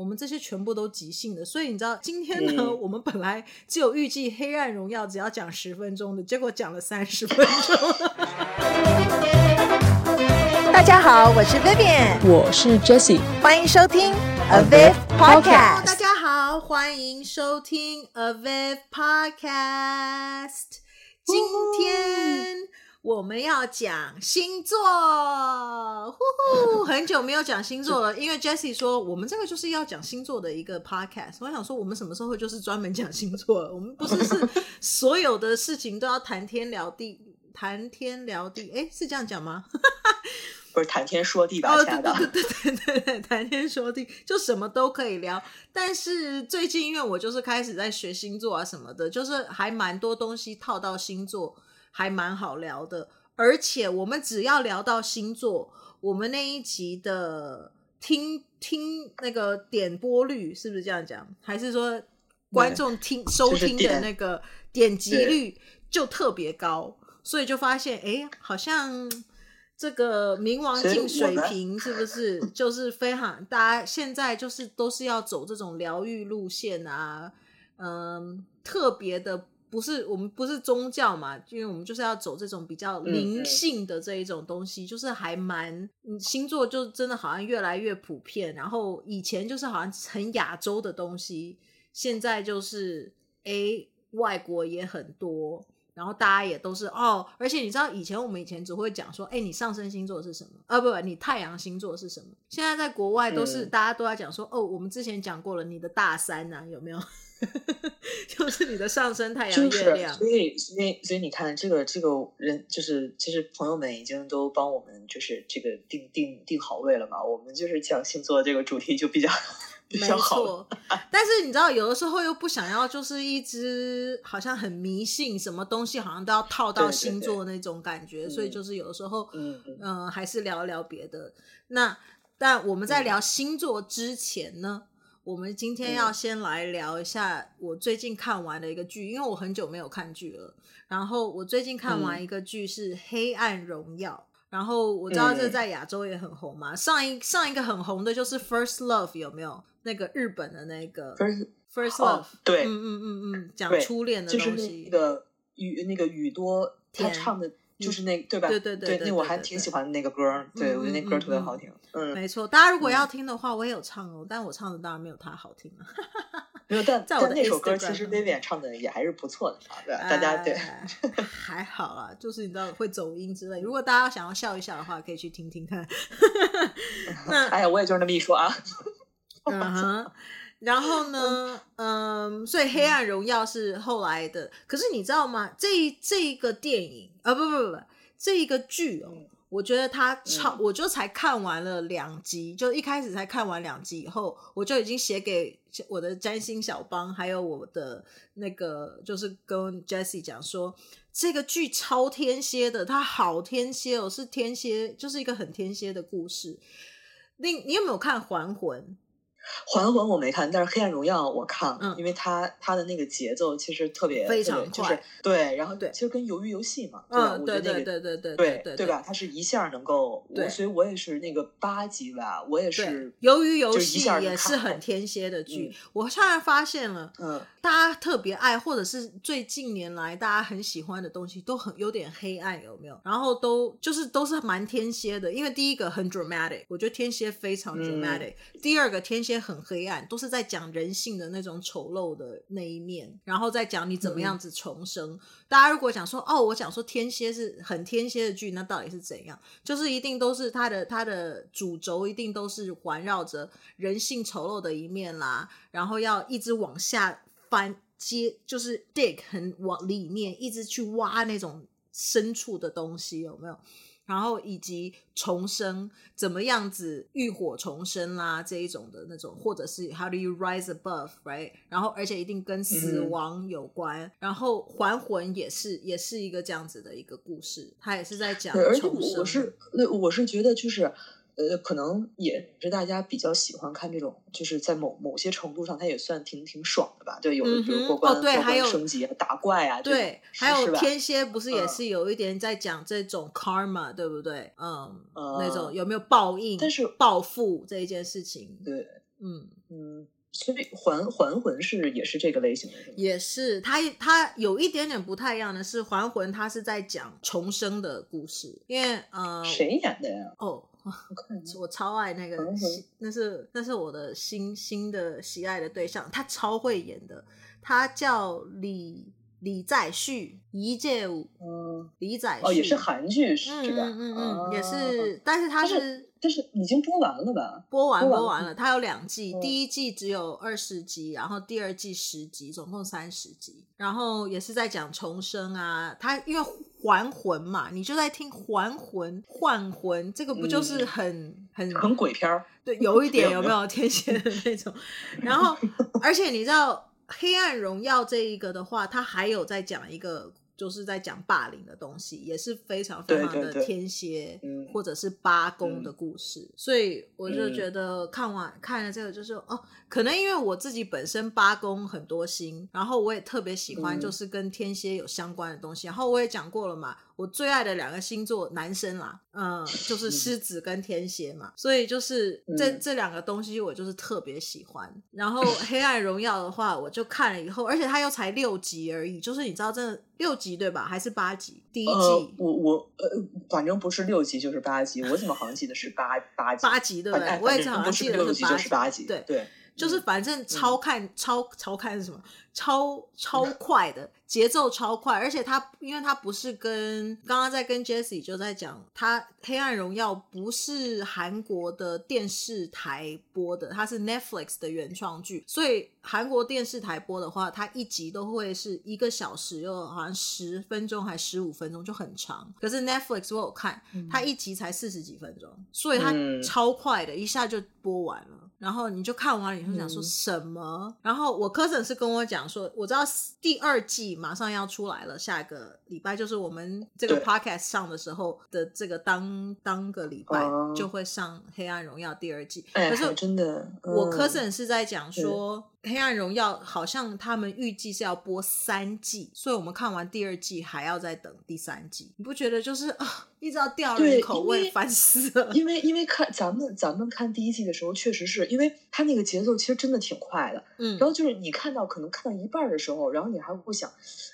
我们这些全部都即兴的，所以你知道今天呢，嗯、我们本来只有预计《黑暗荣耀》只要讲十分钟的，结果讲了三十分钟。大家好，我是 Vivian，我是 Jessie，欢迎收听 Aviv Podcast。大家好，欢迎收听 Aviv Podcast。今天。我们要讲星座，呼呼，很久没有讲星座了。因为 Jessie 说，我们这个就是要讲星座的一个 podcast。我想说，我们什么时候就是专门讲星座了？我们不是是所有的事情都要谈天聊地，谈天聊地，哎，是这样讲吗？不是谈天说地吧？哦，对对对对对对，谈天说地，就什么都可以聊。但是最近，因为我就是开始在学星座啊什么的，就是还蛮多东西套到星座。还蛮好聊的，而且我们只要聊到星座，我们那一集的听听那个点播率是不是这样讲？还是说观众听收听的那个点击率就特别高？所以就发现，哎，好像这个冥王星水平是不是就是非常大家现在就是都是要走这种疗愈路线啊？嗯，特别的。不是我们不是宗教嘛，因为我们就是要走这种比较灵性的这一种东西，嗯、就是还蛮星座就真的好像越来越普遍。然后以前就是好像很亚洲的东西，现在就是诶外国也很多，然后大家也都是哦。而且你知道以前我们以前只会讲说，诶你上升星座是什么？啊不不，你太阳星座是什么？现在在国外都是、嗯、大家都在讲说，哦我们之前讲过了，你的大三啊有没有？就是你的上升太阳月亮，所以所以所以你看，这个这个人就是其实朋友们已经都帮我们就是这个定定定好位了嘛。我们就是讲星座这个主题就比较比较好。没错，但是你知道，有的时候又不想要，就是一直好像很迷信，什么东西好像都要套到星座那种感觉，对对对，所以就是有的时候，嗯嗯、呃，还是聊一聊别的。那但我们在聊星座之前呢？嗯我们今天要先来聊一下我最近看完的一个剧，因为我很久没有看剧了。然后我最近看完一个剧是《黑暗荣耀》，然后我知道这在亚洲也很红嘛。上一上一个很红的就是《First Love》，有没有？那个日本的那个《First First Love》？对，嗯嗯嗯嗯，讲初恋的东西。就是那个宇那个宇多他唱的。就是那对吧？对对对，那我还挺喜欢那个歌，对我觉得那歌特别好听。嗯，没错，大家如果要听的话，我也有唱哦，但我唱的当然没有他好听了。没有，但 但那首歌其实 Vivian 唱的也还是不错的啊，对大家对还好啊，就是你知道会走音之类。如果大家想要笑一笑的话，可以去听听看。那哎呀，我也就是那么一说啊。嗯哼。然后呢，嗯，所以《黑暗荣耀》是后来的。可是你知道吗？这这一个电影啊，不不不不，这一个剧哦，我觉得它超，我就才看完了两集，就一开始才看完两集以后，我就已经写给我的占星小帮，还有我的那个，就是跟 Jessie 讲说，这个剧超天蝎的，它好天蝎哦，是天蝎，就是一个很天蝎的故事。你你有没有看《还魂》？还魂我没看，但是《黑暗荣耀》我看了，因为它它的那个节奏其实特别非常快，就是对，然后对，其实跟《鱿鱼游戏》嘛，嗯，我觉得那个对对对对对对对吧，它是一下能够，对，所以我也是那个八集吧，我也是《鱿鱼游戏》也是很天蝎的剧，我突然发现了，嗯，大家特别爱或者是最近年来大家很喜欢的东西都很有点黑暗，有没有？然后都就是都是蛮天蝎的，因为第一个很 dramatic，我觉得天蝎非常 dramatic，第二个天蝎。很黑暗，都是在讲人性的那种丑陋的那一面，然后再讲你怎么样子重生。嗯、大家如果讲说哦，我讲说天蝎是很天蝎的剧，那到底是怎样？就是一定都是它的它的主轴一定都是环绕着人性丑陋的一面啦，然后要一直往下翻接，就是 dig 很往里面一直去挖那种深处的东西，有没有？然后以及重生怎么样子浴火重生啦这一种的那种，或者是 How do you rise above right？然后而且一定跟死亡有关。嗯、然后还魂也是也是一个这样子的一个故事，他也是在讲重生。我是那我是觉得就是。呃，可能也是大家比较喜欢看这种，就是在某某些程度上，它也算挺挺爽的吧？对，有的比如过关、哦、对，过关升级啊、打怪啊，对，还有天蝎不是也是有一点在讲这种 karma，、嗯、对不对？嗯，嗯那种有没有报应？但是报复这一件事情，对。嗯嗯。所以还还魂是也是这个类型的，是？也是，它它有一点点不太一样的是，还魂它是在讲重生的故事，因为呃，谁演的呀？哦，我，我超爱那个，那是那是我的新新的喜爱的对象，他超会演的，他叫李李在旭，一介武，嗯，李在旭，哦，也是韩剧是吧？嗯嗯嗯，也是，但是他是。但是已经播完了吧？播完播完了，它有两季，嗯、第一季只有二十集，然后第二季十集，总共三十集。然后也是在讲重生啊，它因为还魂嘛，你就在听还魂换魂，这个不就是很、嗯、很很鬼片儿？对，有一点 有没有天蝎的那种？然后而且你知道《黑暗荣耀》这一个的话，它还有在讲一个。就是在讲霸凌的东西，也是非常非常的天蝎或者是八宫的故事，嗯、所以我就觉得看完、嗯、看了这个，就是哦，可能因为我自己本身八宫很多星，然后我也特别喜欢就是跟天蝎有相关的东西，嗯、然后我也讲过了嘛。我最爱的两个星座男生啦，嗯，就是狮子跟天蝎嘛，所以就是这、嗯、这两个东西我就是特别喜欢。然后《黑暗荣耀》的话，我就看了以后，而且它又才六集而已，就是你知道这六集对吧？还是八集？第一季？呃、我我呃，反正不是六集就是八集，我怎么好像记得是八八集？八集对不对？我也好像记得是八集。八集对对，对就是反正超看、嗯、超超看是什么？超超快的节奏超快，而且它因为它不是跟刚刚在跟 Jessie 就在讲，它《黑暗荣耀》不是韩国的电视台播的，它是 Netflix 的原创剧，所以韩国电视台播的话，它一集都会是一个小时，又好像十分钟还十五分钟就很长。可是 Netflix 我有看，它一集才四十几分钟，所以它超快的，一下就播完了。然后你就看完了以后想说什么？嗯、然后我 cousin 是跟我讲说，我知道第二季马上要出来了，下一个礼拜就是我们这个 podcast 上的时候的这个当当个礼拜就会上《黑暗荣耀》第二季。哎、可是真的，我 cousin 是在讲说。黑暗荣耀好像他们预计是要播三季，所以我们看完第二季还要再等第三季。你不觉得就是啊，一直要吊人口味，烦死了？因为因为看咱们咱们看第一季的时候，确实是因为他那个节奏其实真的挺快的。嗯，然后就是你看到可能看到一半的时候，然后你还会想，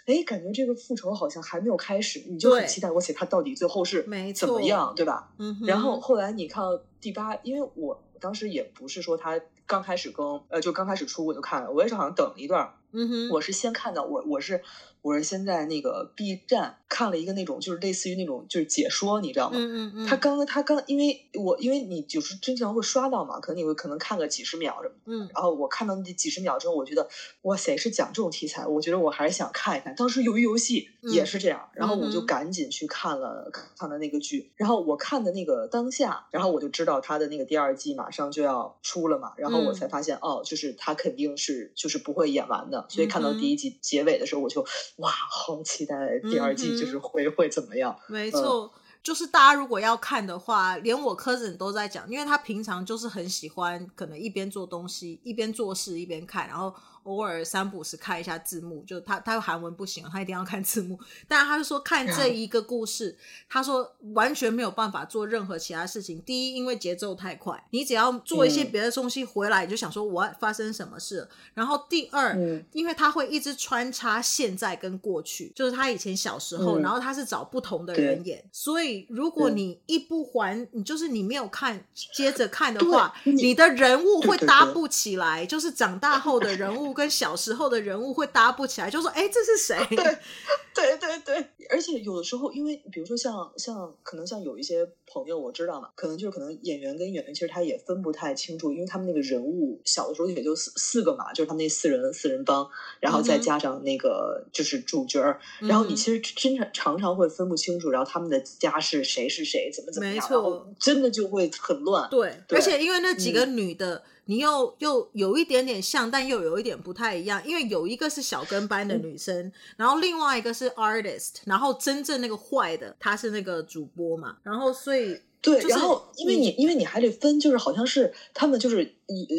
哎，感觉这个复仇好像还没有开始，你就很期待，我写他到底最后是怎么样，对吧？嗯。然后后来你看到第八，因为我当时也不是说他。刚开始更，呃，就刚开始出我就看了，我也是好像等了一段，嗯哼，我是先看到我我是。我是先在那个 B 站看了一个那种，就是类似于那种就是解说，你知道吗？嗯嗯嗯。他刚刚他刚，因为我因为你就是经常会刷到嘛，可能你会可能看个几十秒什么。嗯。然后我看到那几十秒之后，我觉得哇塞，是讲这种题材，我觉得我还是想看一看。当时鱿鱼游戏也是这样，嗯、然后我就赶紧去看了看了那个剧。然后我看的那个当下，然后我就知道他的那个第二季马上就要出了嘛。然后我才发现、嗯、哦，就是他肯定是就是不会演完的。所以看到第一集结尾的时候，我就。哇，好期待第二季，就是会、嗯、会怎么样？没错，嗯、就是大家如果要看的话，连我 cousin 都在讲，因为他平常就是很喜欢，可能一边做东西，一边做事，一边看，然后。偶尔三不时看一下字幕，就他他韩文不行，他一定要看字幕。但他就说看这一个故事，他说完全没有办法做任何其他事情。第一，因为节奏太快，你只要做一些别的东西回来，你就想说我发生什么事。然后第二，因为他会一直穿插现在跟过去，就是他以前小时候，然后他是找不同的人演，所以如果你一不还，你就是你没有看接着看的话，你的人物会搭不起来，就是长大后的人物。跟小时候的人物会搭不起来，就说：“哎，这是谁？” 对，对，对，对。而且有的时候，因为比如说像像可能像有一些朋友，我知道嘛，可能就是可能演员跟演员其实他也分不太清楚，因为他们那个人物小的时候也就四四个嘛，就是他们那四人四人帮，然后再加上那个就是主角儿，嗯、然后你其实真常常常会分不清楚，然后他们的家是谁是谁，怎么怎么样，没错，真的就会很乱。对，对，而且因为那几个女的。嗯你又又有一点点像，但又有一点不太一样，因为有一个是小跟班的女生，嗯、然后另外一个是 artist，然后真正那个坏的她是那个主播嘛，然后所以对，就是、然后因为你因为你还得分，就是好像是他们就是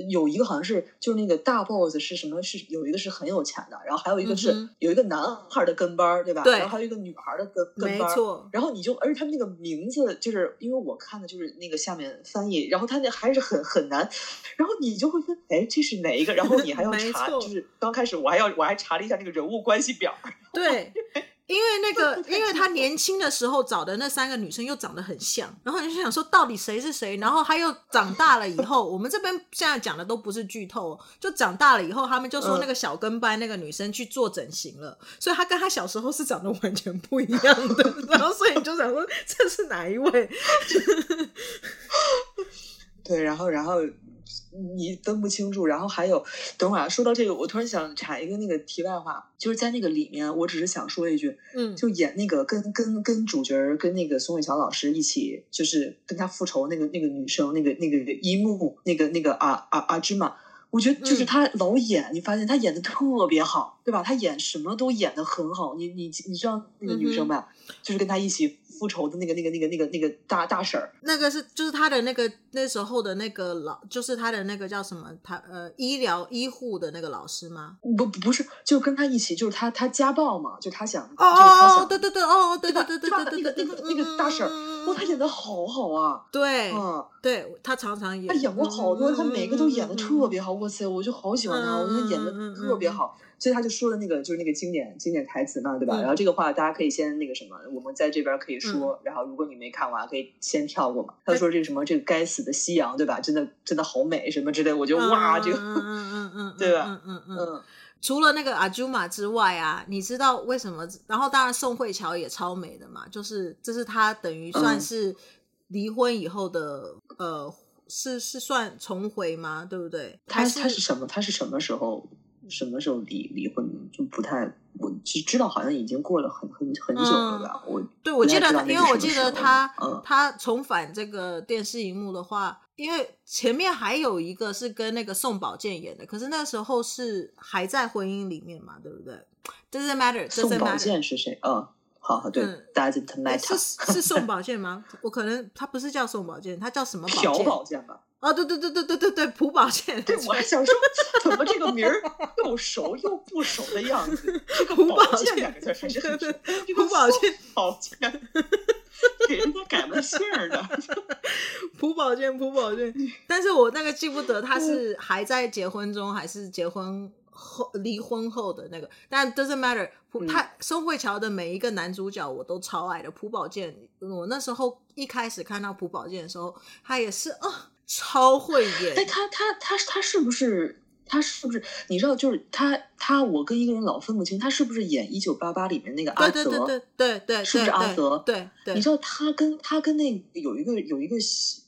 有一个好像是就是那个大 boss 是什么？是有一个是很有钱的，然后还有一个是、嗯、有一个男孩的跟班儿，对吧？对，然后还有一个女孩的跟跟班。没错。然后你就，而且他们那个名字，就是因为我看的就是那个下面翻译，然后他那还是很很难，然后你就会分，哎，这是哪一个？然后你还要查，就是刚开始我还要我还查了一下那个人物关系表。对。因为那个，因为他年轻的时候找的那三个女生又长得很像，然后你就想说到底谁是谁？然后他又长大了以后，我们这边现在讲的都不是剧透，就长大了以后，他们就说那个小跟班那个女生去做整形了，所以他跟他小时候是长得完全不一样的，然后所以你就想说这是哪一位？对，然后然后。你分不清楚，然后还有，等会儿说到这个，我突然想插一个那个题外话，就是在那个里面，我只是想说一句，嗯，就演那个跟跟跟主角跟那个宋慧乔老师一起，就是跟他复仇那个那个女生，那个那个一幕，那个那个啊啊啊芝麻，我觉得就是他老演，嗯、你发现他演的特别好，对吧？他演什么都演的很好，你你你知道那个女生吧？嗯、就是跟他一起。复仇的那个、那个、那个、那个、那个大大婶儿，那个是就是他的那个那时候的那个老，就是他的那个叫什么？他呃，医疗医护的那个老师吗？不不是，就跟他一起，就是他他家暴嘛，就他想哦哦哦，对对对哦对对对对对对对，那个那个大婶儿，哇，他演的好好啊，对，嗯，对他常常演，他演过好多，他每个都演的特别好，哇塞，我就好喜欢他，我觉得演的特别好。所以他就说的那个就是那个经典经典台词嘛，对吧？嗯、然后这个话大家可以先那个什么，我们在这边可以说。嗯、然后如果你没看完，可以先跳过嘛。他说这个什么，这个该死的夕阳，对吧？真的真的好美，什么之类。我就哇，这个，嗯嗯嗯 对吧？嗯嗯嗯。嗯除了那个阿朱玛之外啊，你知道为什么？然后当然宋慧乔也超美的嘛，就是这是她等于算是离婚以后的、嗯、呃，是是算重回吗？对不对？她她是什么？她是什么时候？什么时候离离婚就不太，我只知道好像已经过了很很很久了吧。嗯、我对我记得，因为我记得他、嗯、他重返这个电视荧幕的话，因为前面还有一个是跟那个宋宝剑演的，可是那时候是还在婚姻里面嘛，对不对？Doesn't matter。宋宝剑是谁？嗯，好好对，Doesn't matter。是是宋宝 剑吗？我可能他不是叫宋宝剑，他叫什么宝剑？朴宝剑吧。哦，对对对对对对对，朴宝剑。对，我还想说，怎么这个名儿又熟又不熟的样子？这个“宝剑”两个字还是很熟。朴宝剑，宝剑，给人家改了姓儿的。朴宝剑，朴宝剑。但是我那个记不得他是还在结婚中，还是结婚后离婚后的那个。但 doesn't matter，他宋慧乔的每一个男主角我都超爱的。朴宝剑，我那时候一开始看到朴宝剑的时候，他也是啊。超会演！哎，他他他他是不是他是不是？你知道，就是他他，我跟一个人老分不清，他是不是演《一九八八》里面那个阿泽？对对对对对，是不是阿泽？对对。你知道他跟他跟那有一个有一个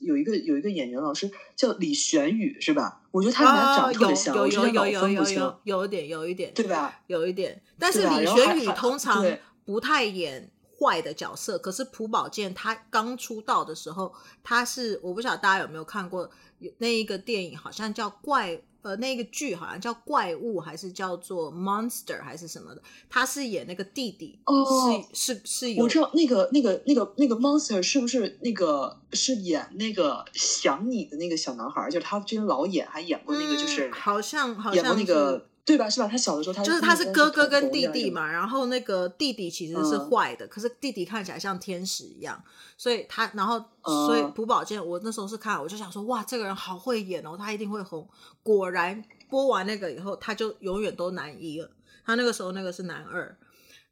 有一个有一个演员老师叫李玄宇，是吧？我觉得他俩长得特别像，有有有有有有有一点有一点，对吧？有一点，但是李玄宇通常不太演坏的角色，可是朴宝剑他刚出道的时候，他是我不晓得大家有没有看过那一个电影，好像叫怪呃，那个剧好像叫怪物，还是叫做 Monster 还是什么的，他是演那个弟弟，哦，是是是有，我知道那个那个那个那个 Monster 是不是那个是演那个想你的那个小男孩，就是他之前老演，还演过那个就是、嗯、好像好像那个。对吧？是吧？他小的时候他，他就是他是哥哥跟弟弟嘛，然后那个弟弟其实是坏的，嗯、可是弟弟看起来像天使一样，所以他然后、嗯、所以朴宝剑，我那时候是看，我就想说哇，这个人好会演哦，他一定会红。果然播完那个以后，他就永远都男一了。他那个时候那个是男二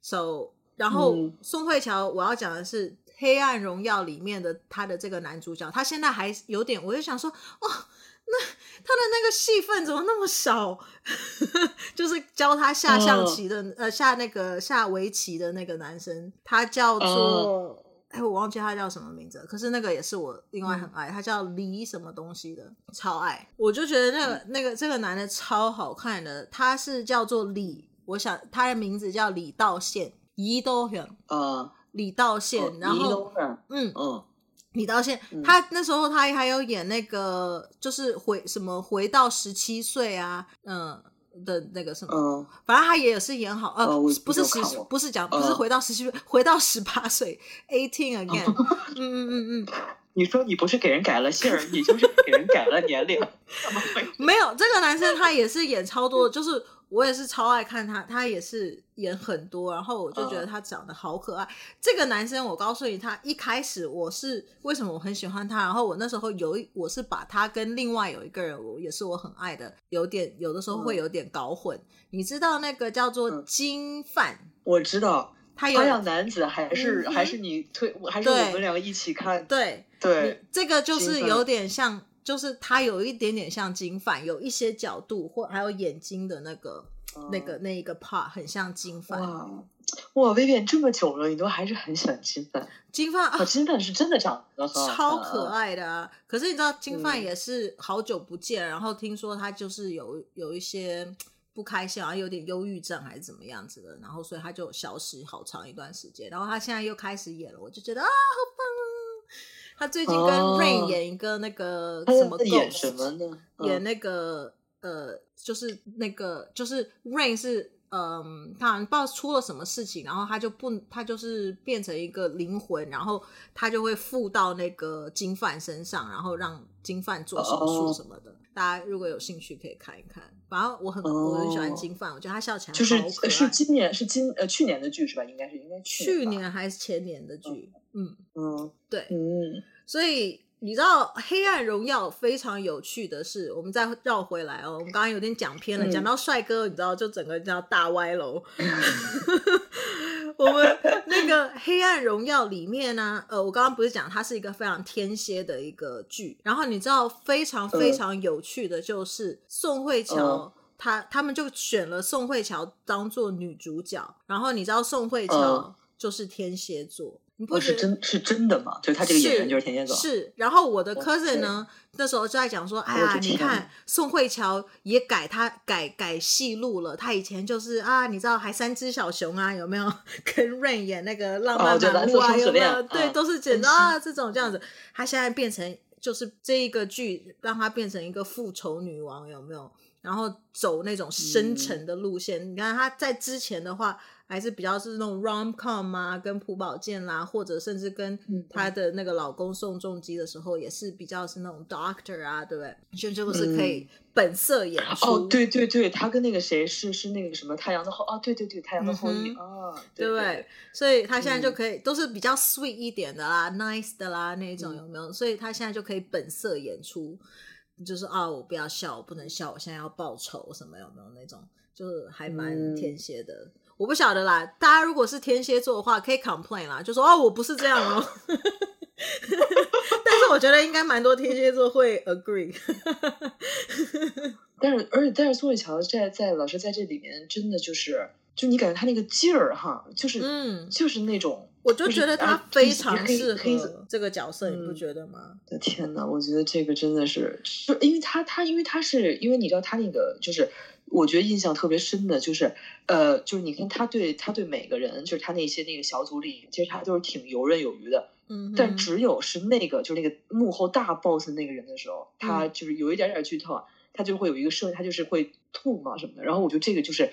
，so 然后、嗯、宋慧乔，我要讲的是《黑暗荣耀》里面的他的这个男主角，他现在还有点，我就想说哦。那他的那个戏份怎么那么少？就是教他下象棋的，uh, 呃，下那个下围棋的那个男生，他叫做，哎、uh, 欸，我忘记他叫什么名字。可是那个也是我另外很爱，嗯、他叫李什么东西的，超爱。我就觉得那个、嗯、那个这个男的超好看的，他是叫做李，我想他的名字叫李道宪，李道宪，呃，李道宪，然后，嗯嗯。李道宪，他那时候他还有演那个，就是回什么回到十七岁啊，嗯的那个什么，嗯、反正他也是演好，呃，呃不是十，不是讲，不是回到十七岁，呃、回到十八岁，eighteen again，嗯嗯嗯嗯，你说你不是给人改了姓儿，你就是给人改了年龄，怎么会？没有，这个男生他也是演超多，就是我也是超爱看他，他也是演很多，然后我就觉得他长得好可爱。嗯、这个男生，我告诉你，他一开始我是为什么我很喜欢他，然后我那时候有一我是把他跟另外有一个人，我也是我很爱的，有点有的时候会有点搞混。嗯、你知道那个叫做金范、嗯？我知道。他有花样男子还是、嗯、还是你推还是我们两个一起看？对对，这个就是有点像，就是他有一点点像金范，有一些角度或还有眼睛的那个、嗯、那个那一个 part 很像金范。哇哇，薇薇这么久了，你都还是很喜欢金范？金范啊，金范是真的长得超可爱的啊！可是你知道金范也是好久不见，嗯、然后听说他就是有有一些。不开心，好像有点忧郁症还是怎么样子的，然后所以他就消失好长一段时间，然后他现在又开始演了，我就觉得啊，好棒啊！他最近跟 Rain 演一个那个什么演什么呢？演那个呃，就是那个就是 Rain 是。嗯，他好像不知道出了什么事情，然后他就不，他就是变成一个灵魂，然后他就会附到那个金范身上，然后让金范做手术什么的。Oh. 大家如果有兴趣可以看一看。反正我很、oh. 我很喜欢金范，我觉得他笑起来就是是今年是今呃去年的剧是吧？应该是应该去去年还是前年的剧？嗯嗯，嗯对，嗯，所以。你知道《黑暗荣耀》非常有趣的是，我们再绕回来哦。我们刚刚有点讲偏了，讲、嗯、到帅哥，你知道，就整个叫大歪楼。我们那个《黑暗荣耀》里面呢，呃，我刚刚不是讲它是一个非常天蝎的一个剧，然后你知道非常非常有趣的就是宋慧乔，呃、他他们就选了宋慧乔当做女主角，然后你知道宋慧乔就是天蝎座。你不是真是真的吗？就是他这个演员就是天蝎座。是，然后我的 cousin 呢，那时候就在讲说，哎呀，你看宋慧乔也改他改改戏路了。他以前就是啊，你知道还三只小熊啊，有没有 跟 Rain 演那个浪漫满屋啊？有没有？对，都是剪啊这种这样子。他现在变成就是这一个剧让他变成一个复仇女王，有没有？然后走那种深沉的路线。你看他在之前的话。还是比较是那种 rom com 啊，跟朴宝剑啦，或者甚至跟她的那个老公宋仲基的时候，也是比较是那种 doctor 啊，对不对？就就是可以本色演出。哦，对对对，他跟那个谁是是那个什么太阳的后哦，对对对，太阳的后裔啊，对不对？所以他现在就可以都是比较 sweet 一点的啦，nice 的啦那种有没有？所以他现在就可以本色演出，就是啊，我不要笑，我不能笑，我现在要报仇什么有没有那种？就是还蛮天蝎的。我不晓得啦，大家如果是天蝎座的话，可以 complain 啦，就说哦，我不是这样哦。但是我觉得应该蛮多天蝎座会 agree。但是，而且，但是宋慧乔在在老师在这里面真的就是，就你感觉他那个劲儿哈，就是嗯，就是那种，我就觉得他非常适合这个角色，你不觉得吗？的天呐，我觉得这个真的是，就因为他他因为他是因为你知道他那个就是。我觉得印象特别深的就是，呃，就是你看他对他对每个人，就是他那些那个小组里，其实他都是挺游刃有余的。嗯。但只有是那个，就是那个幕后大 boss 那个人的时候，他就是有一点点剧透啊，他就会有一个设，他就是会吐嘛什么的。然后我觉得这个就是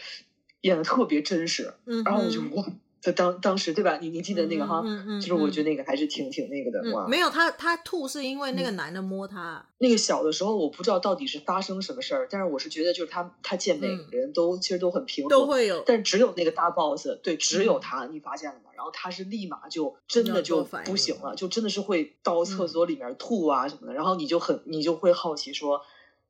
演的特别真实。嗯。然后我就哇。就当当时对吧？你你记得那个哈？嗯嗯。就是我觉得那个还是挺挺那个的哇。没有他他吐是因为那个男的摸他。那个小的时候我不知道到底是发生什么事儿，但是我是觉得就是他他见每个人都其实都很平和，都会有，但只有那个大 boss 对，只有他你发现了吗？然后他是立马就真的就不行了，就真的是会到厕所里面吐啊什么的。然后你就很你就会好奇说，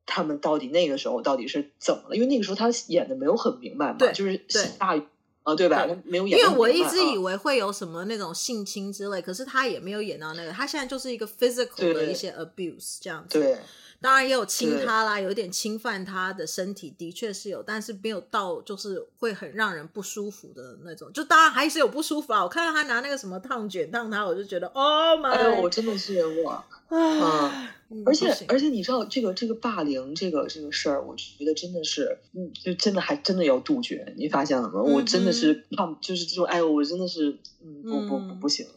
他们到底那个时候到底是怎么了？因为那个时候他演的没有很明白嘛，就是大。啊、哦，对吧？对没有演，因为我一直以为会有什么那种性侵之类，哦、可是他也没有演到那个。他现在就是一个 physical 的一些 abuse 这样子。对，当然也有亲他啦，对有点侵犯他的身体，的确是有，但是没有到就是会很让人不舒服的那种。就当然还是有不舒服啊。我看到他拿那个什么烫卷烫他，我就觉得，Oh my！哎，我真的是哇。啊，而且而且你知道这个这个霸凌这个这个事儿，我觉得真的是，嗯，就真的还真的要杜绝。你发现了吗？我真的是怕，就是这种，哎呦，我真的是，嗯，不不不不行，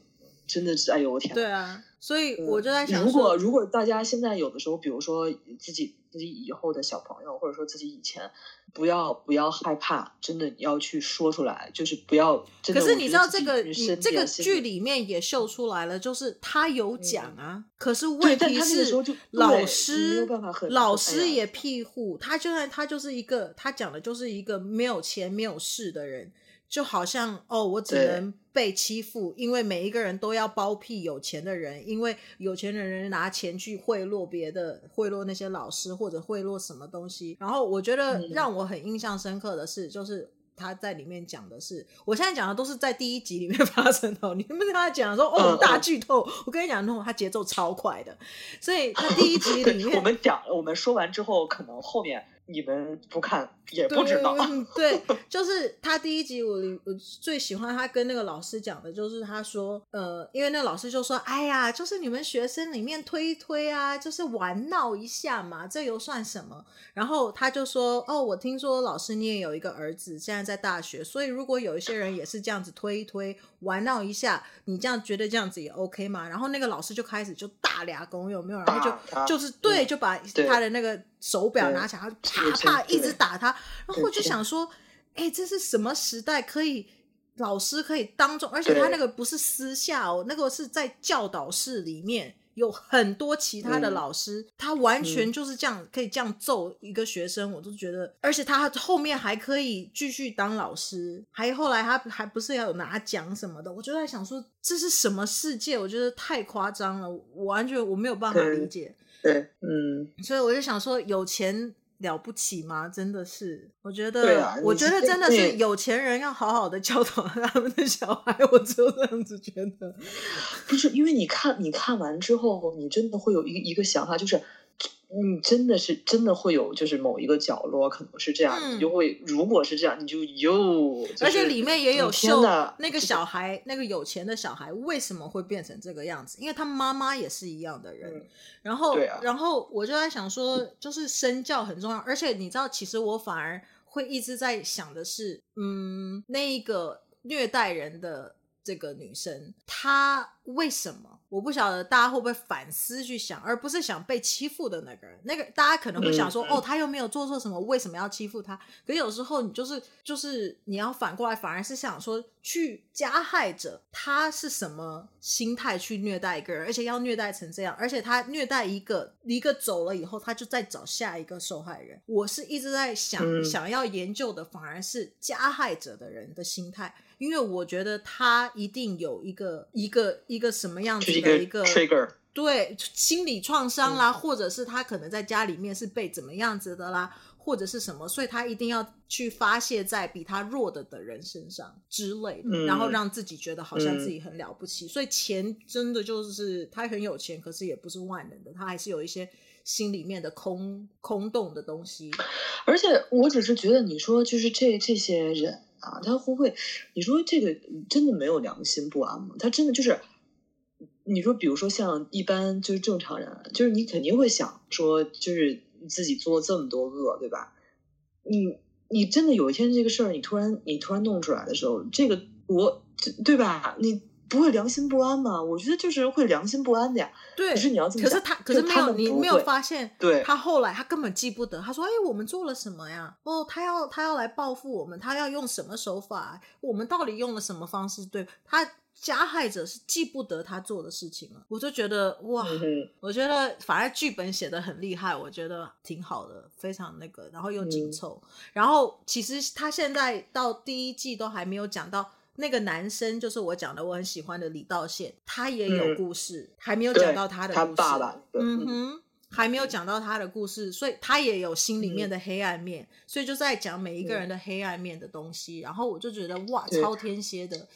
真的是，哎呦，我天。对啊，所以我就在想，如果如果大家现在有的时候，比如说自己自己以后的小朋友，或者说自己以前，不要不要害怕，真的要去说出来，就是不要。可是你知道这个，你这个剧里面也秀出来了，就是他有讲啊，嗯、可是问题是老师老师也庇护他，就算他就是一个，他讲的就是一个没有钱没有势的人。就好像哦，我只能被欺负，因为每一个人都要包庇有钱的人，因为有钱的人拿钱去贿赂别的，贿赂那些老师或者贿赂什么东西。然后我觉得让我很印象深刻的是，就是他在里面讲的是，我现在讲的都是在第一集里面 发生的。你们跟他讲说哦，大剧透，我跟你讲，那他节奏超快的，所以他第一集里面 我们讲，我们说完之后，可能后面。你们不看也不知道。对，对，就是他第一集我我最喜欢他跟那个老师讲的，就是他说，呃，因为那个老师就说，哎呀，就是你们学生里面推一推啊，就是玩闹一下嘛，这又算什么？然后他就说，哦，我听说老师你也有一个儿子，现在在大学，所以如果有一些人也是这样子推一推，玩闹一下，你这样觉得这样子也 OK 吗？然后那个老师就开始就大俩工有没有？然后就就是对，就把他的那个手表拿起来，啪啪一直打他。然后我就想说，哎，这是什么时代？可以老师可以当众，而且他那个不是私下哦，那个是在教导室里面。有很多其他的老师，嗯、他完全就是这样、嗯、可以这样揍一个学生，我都觉得，而且他后面还可以继续当老师，还后来他还不是要有拿奖什么的，我就在想说这是什么世界？我觉得太夸张了，我完全我没有办法理解。对，嗯，所以我就想说有钱。了不起吗？真的是，我觉得，啊、我觉得真的是有钱人要好好的教导他们的小孩，我就这样子觉得。不是，因为你看，你看完之后，你真的会有一个一个想法，就是。你真的是真的会有，就是某一个角落可能是这样，嗯、你就会如果是这样，你就又，而且里面也有秀那个小孩，那个有钱的小孩为什么会变成这个样子？因为他妈妈也是一样的人，嗯、然后，啊、然后我就在想说，就是身教很重要，而且你知道，其实我反而会一直在想的是，嗯，那一个虐待人的这个女生，她为什么？我不晓得大家会不会反思去想，而不是想被欺负的那个人。那个大家可能会想说，嗯、哦，他又没有做错什么，为什么要欺负他？可有时候你就是就是你要反过来，反而是想说，去加害者他是什么心态去虐待一个人，而且要虐待成这样，而且他虐待一个一个走了以后，他就再找下一个受害人。我是一直在想、嗯、想要研究的，反而是加害者的人的心态。因为我觉得他一定有一个一个一个什么样子的一个 trigger，对，心理创伤啦，嗯、或者是他可能在家里面是被怎么样子的啦，或者是什么，所以他一定要去发泄在比他弱的的人身上之类的，嗯、然后让自己觉得好像自己很了不起。嗯、所以钱真的就是他很有钱，可是也不是万能的，他还是有一些心里面的空空洞的东西。而且我只是觉得，你说就是这这些人。啊，他会不会？你说这个真的没有良心不安吗？他真的就是，你说，比如说像一般就是正常人，就是你肯定会想说，就是自己做这么多恶，对吧？你你真的有一天这个事儿，你突然你突然弄出来的时候，这个我对吧？你。不会良心不安吗？我觉得就是会良心不安的呀。对，可是你要这么可是他，可是没有，你没有发现？对，他后来他根本记不得。他说：“哎，我们做了什么呀？哦，他要他要来报复我们，他要用什么手法？我们到底用了什么方式？对，他加害者是记不得他做的事情了。我就觉得哇，嗯、我觉得反而剧本写的很厉害，我觉得挺好的，非常那个，然后又紧凑。嗯、然后其实他现在到第一季都还没有讲到。那个男生就是我讲的，我很喜欢的李道宪，他也有故事，嗯、还没有讲到他的故事。他爸爸，嗯哼，还没有讲到他的故事，所以他也有心里面的黑暗面，嗯、所以就在讲每一个人的黑暗面的东西。嗯、然后我就觉得哇，超天蝎的。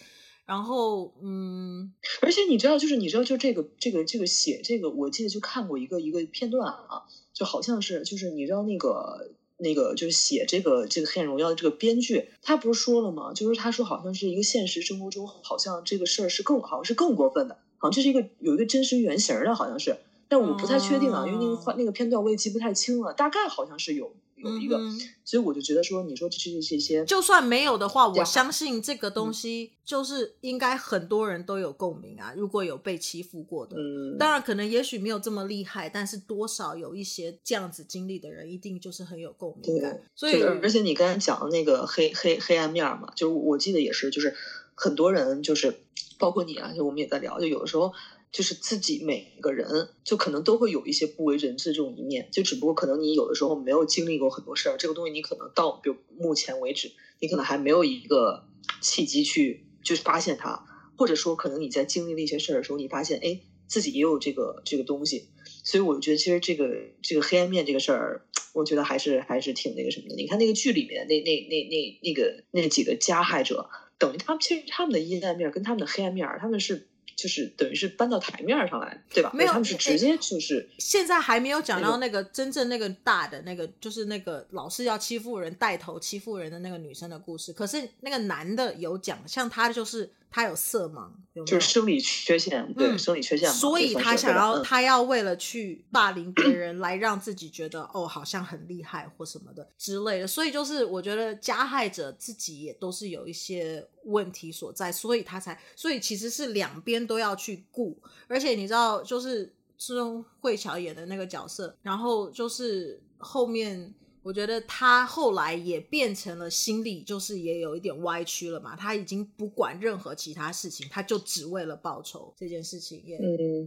然后嗯，而且你知道，就是你知道，就这个这个这个写这个，我记得就看过一个一个片段啊，就好像是就是你知道那个。那个就是写这个这个黑暗荣耀的这个编剧，他不是说了吗？就是他说好像是一个现实生活中，好像这个事儿是更好像是更过分的，好像这是一个有一个真实原型的，好像是，但我不太确定啊，因为那个画那个片段我也记不太清了，大概好像是有有一个，嗯、所以我就觉得说，你说这些这些，就算没有的话，我相信这个东西就是应该很多人都有共鸣啊。如果有被欺负过的，嗯、当然可能也许没有这么厉害，但是多少有一些这样子经历的人，一定就是很有共鸣感。所以，而且你刚才讲的那个黑黑黑暗面嘛，就我记得也是，就是很多人就是包括你啊，就我们也在聊，就有的时候。就是自己每一个人就可能都会有一些不为人知的这种一面，就只不过可能你有的时候没有经历过很多事儿，这个东西你可能到比如目前为止，你可能还没有一个契机去就是发现它，或者说可能你在经历那些事儿的时候，你发现哎自己也有这个这个东西，所以我觉得其实这个这个黑暗面这个事儿，我觉得还是还是挺那个什么的。你看那个剧里面那那那那那个那几个加害者，等于他们其实他们的阴暗面跟他们的黑暗面，他们是。就是等于是搬到台面上来，对吧？没有，他们是直接就是。现在还没有讲到那个真正那个大的那个，就是那个老是要欺负人、带头欺负人的那个女生的故事。可是那个男的有讲，像他就是。他有色盲，有有？就是生理缺陷，对，嗯、生理缺陷。所以他想要，嗯、他要为了去霸凌别人，来让自己觉得哦，好像很厉害或什么的之类的。所以就是，我觉得加害者自己也都是有一些问题所在，所以他才，所以其实是两边都要去顾。而且你知道，就是孙慧乔演的那个角色，然后就是后面。我觉得他后来也变成了心理，就是也有一点歪曲了嘛。他已经不管任何其他事情，他就只为了报仇这件事情，也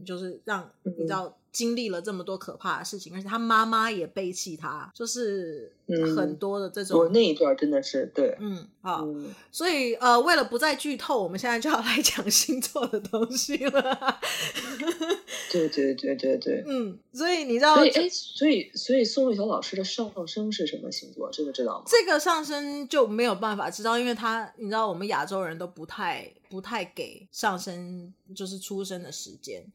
就是让你知道。经历了这么多可怕的事情，而且他妈妈也背弃他，就是很多的这种。我、嗯、那一段真的是对，嗯，好，嗯、所以呃，为了不再剧透，我们现在就要来讲星座的东西了。对对对对对，嗯，所以你知道，所以哎，所以所以宋慧乔老师的上升是什么星座？这个知道吗？这个上升就没有办法知道，因为他你知道，我们亚洲人都不太不太给上升，就是出生的时间。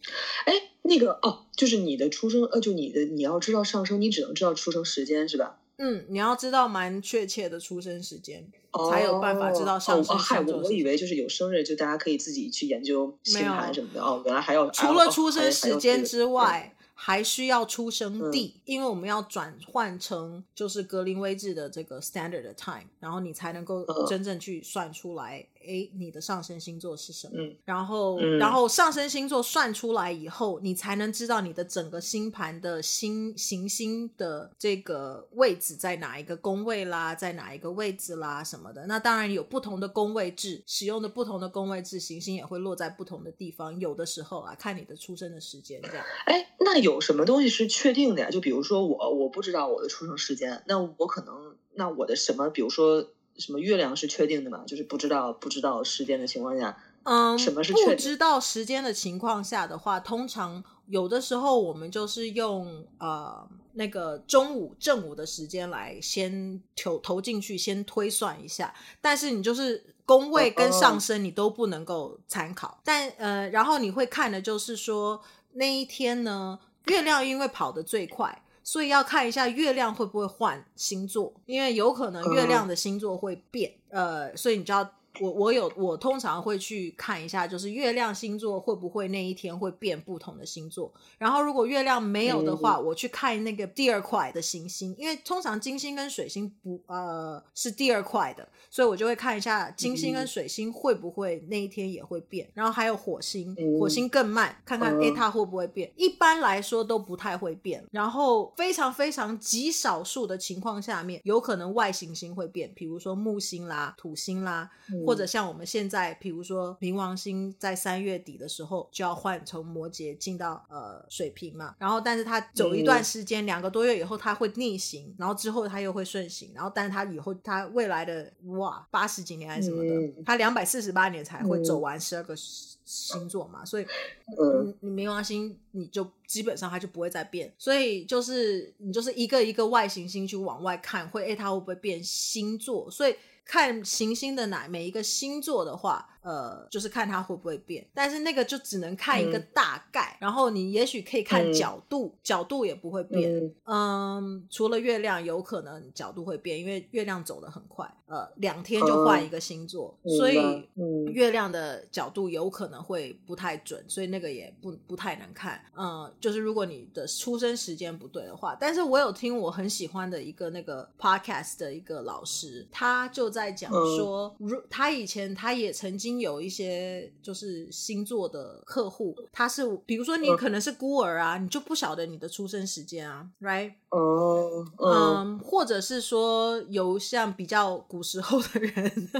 哎。那个哦，就是你的出生，呃，就你的你要知道上升，你只能知道出生时间是吧？嗯，你要知道蛮确切的出生时间，哦、才有办法知道上升。哦，嗨，我我以为就是有生日就大家可以自己去研究星盘什么的。哦，原来还要除了出生时间之外，还需要出生地，嗯、因为我们要转换成就是格林威治的这个 standard time，然后你才能够真正去算出来。哎，你的上升星座是什么？嗯、然后，嗯、然后上升星座算出来以后，你才能知道你的整个星盘的星行星的这个位置在哪一个宫位啦，在哪一个位置啦什么的。那当然有不同的宫位制，使用的不同的宫位制，行星也会落在不同的地方。有的时候啊，看你的出生的时间这样。哎，那有什么东西是确定的呀？就比如说我，我不知道我的出生时间，那我可能，那我的什么，比如说。什么月亮是确定的嘛？就是不知道不知道时间的情况下，嗯，什么是确定？不知道时间的情况下的话，通常有的时候我们就是用呃那个中午正午的时间来先投投进去，先推算一下。但是你就是宫位跟上升你都不能够参考。哦、但呃，然后你会看的就是说那一天呢，月亮因为跑得最快。所以要看一下月亮会不会换星座，因为有可能月亮的星座会变，嗯、呃，所以你知道。我我有我通常会去看一下，就是月亮星座会不会那一天会变不同的星座。然后如果月亮没有的话，嗯、我去看那个第二块的行星，因为通常金星跟水星不呃是第二块的，所以我就会看一下金星跟水星会不会那一天也会变。然后还有火星，火星更慢，看看诶它会不会变。一般来说都不太会变。然后非常非常极少数的情况下面，有可能外行星会变，比如说木星啦、土星啦。嗯或者像我们现在，比如说冥王星在三月底的时候就要换从摩羯进到呃水瓶嘛，然后但是它走一段时间，两、嗯、个多月以后它会逆行，然后之后它又会顺行，然后但是它以后它未来的哇八十几年还是什么的，嗯、它两百四十八年才会走完十二个星座嘛，所以嗯，你冥王星你就基本上它就不会再变，所以就是你就是一个一个外行星去往外看，会诶它会不会变星座，所以。看行星的哪每一个星座的话，呃，就是看它会不会变。但是那个就只能看一个大概，嗯、然后你也许可以看角度，嗯、角度也不会变。嗯，嗯，除了月亮有可能角度会变，因为月亮走得很快，呃，两天就换一个星座，嗯、所以月亮的角度有可能会不太准，所以那个也不不太能看。嗯，就是如果你的出生时间不对的话，但是我有听我很喜欢的一个那个 podcast 的一个老师，他就在讲说，如、嗯、他以前他也曾经有一些就是星座的客户，他是比如说你可能是孤儿啊，你就不晓得你的出生时间啊，right？哦，嗯，或者是说有像比较古时候的人。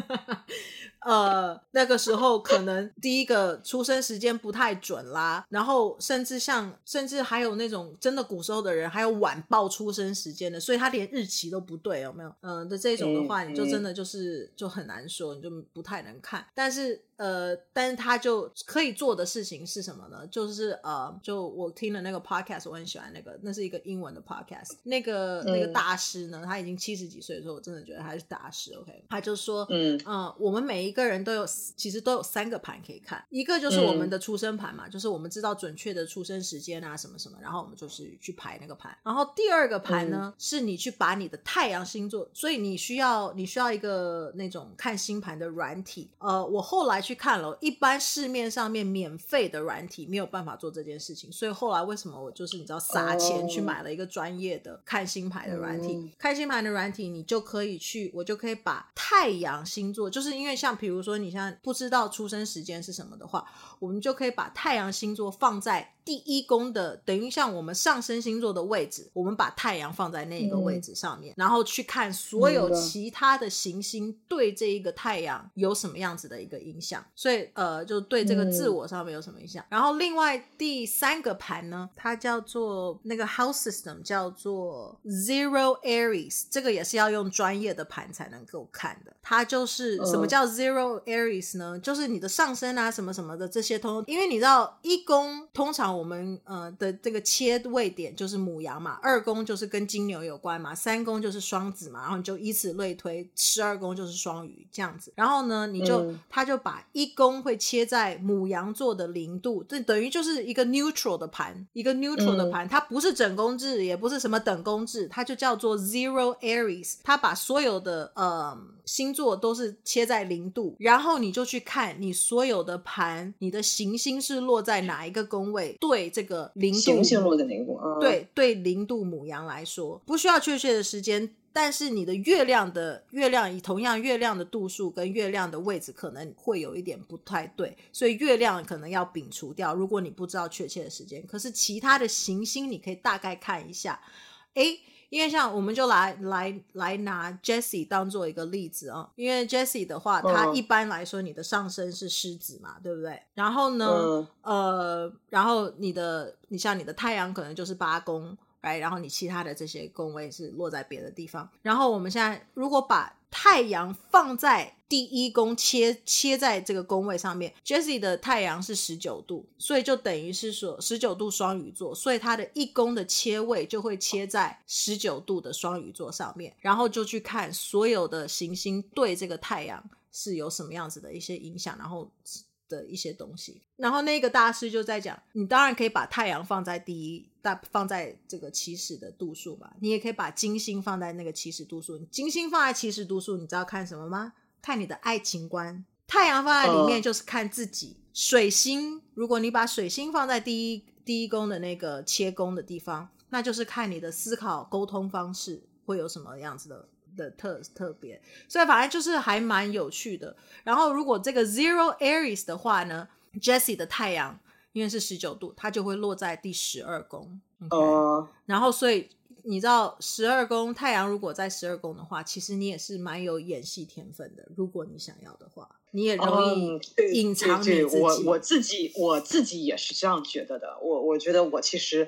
呃，那个时候可能第一个出生时间不太准啦，然后甚至像，甚至还有那种真的古时候的人，还有晚报出生时间的，所以他连日期都不对，有没有？嗯、呃，的这种的话，你就真的就是就很难说，你就不太能看。但是呃，但是他就可以做的事情是什么呢？就是呃，就我听了那个 podcast，我很喜欢那个，那是一个英文的 podcast，那个那个大师呢，他已经七十几岁的时候，我真的觉得他是大师。OK，他就说，嗯嗯、呃，我们每一一个人都有，其实都有三个盘可以看，一个就是我们的出生盘嘛，嗯、就是我们知道准确的出生时间啊，什么什么，然后我们就是去排那个盘。然后第二个盘呢，嗯、是你去把你的太阳星座，所以你需要你需要一个那种看星盘的软体。呃，我后来去看了，一般市面上面免费的软体没有办法做这件事情，所以后来为什么我就是你知道撒钱去买了一个专业的看星盘的软体？嗯、看星盘的软体，你就可以去，我就可以把太阳星座，就是因为像。比如说，你现在不知道出生时间是什么的话，我们就可以把太阳星座放在第一宫的，等于像我们上升星座的位置，我们把太阳放在那个位置上面，嗯、然后去看所有其他的行星对这一个太阳有什么样子的一个影响。所以，呃，就对这个自我上面有什么影响。嗯、然后，另外第三个盘呢，它叫做那个 House System，叫做 Zero Aries，这个也是要用专业的盘才能够看的。它就是什么叫 Zero Aries 呢，就是你的上升啊，什么什么的这些通，因为你知道一宫通常我们呃的这个切位点就是母羊嘛，二宫就是跟金牛有关嘛，三宫就是双子嘛，然后你就以此类推，十二宫就是双鱼这样子。然后呢，你就、嗯、他就把一宫会切在母羊座的零度，这等于就是一个 neutral 的盘，一个 neutral 的盘，嗯、它不是整宫制，也不是什么等宫制，它就叫做 Zero Aries，它把所有的呃星座都是切在零度。然后你就去看你所有的盘，你的行星是落在哪一个宫位？对这个零度，行星落在哪个宫？嗯、对对，零度母羊来说，不需要确切的时间，但是你的月亮的月亮以同样月亮的度数跟月亮的位置可能会有一点不太对，所以月亮可能要摒除掉。如果你不知道确切的时间，可是其他的行星你可以大概看一下，诶。因为像我们就来来来拿 Jessie 当做一个例子啊，因为 Jessie 的话，他一般来说你的上身是狮子嘛，对不对？然后呢，嗯、呃，然后你的你像你的太阳可能就是八宫。哎，然后你其他的这些宫位是落在别的地方。然后我们现在如果把太阳放在第一宫切切在这个宫位上面，Jesse 的太阳是十九度，所以就等于是说十九度双鱼座，所以它的一宫的切位就会切在十九度的双鱼座上面，然后就去看所有的行星对这个太阳是有什么样子的一些影响，然后。的一些东西，然后那个大师就在讲，你当然可以把太阳放在第一，大放在这个起始的度数嘛，你也可以把金星放在那个起始度数。金星放在起始度数，你知道看什么吗？看你的爱情观。太阳放在里面就是看自己。Uh. 水星，如果你把水星放在第一第一宫的那个切宫的地方，那就是看你的思考沟通方式会有什么样子的。的特特别，所以反正就是还蛮有趣的。然后如果这个 Zero Aries 的话呢，Jessie 的太阳因为是十九度，它就会落在第十二宫。哦，okay? uh, 然后所以你知道十二宫太阳如果在十二宫的话，其实你也是蛮有演戏天分的。如果你想要的话。你也容易隐藏你自己。嗯、对对对，我我自己我自己也是这样觉得的。我我觉得我其实，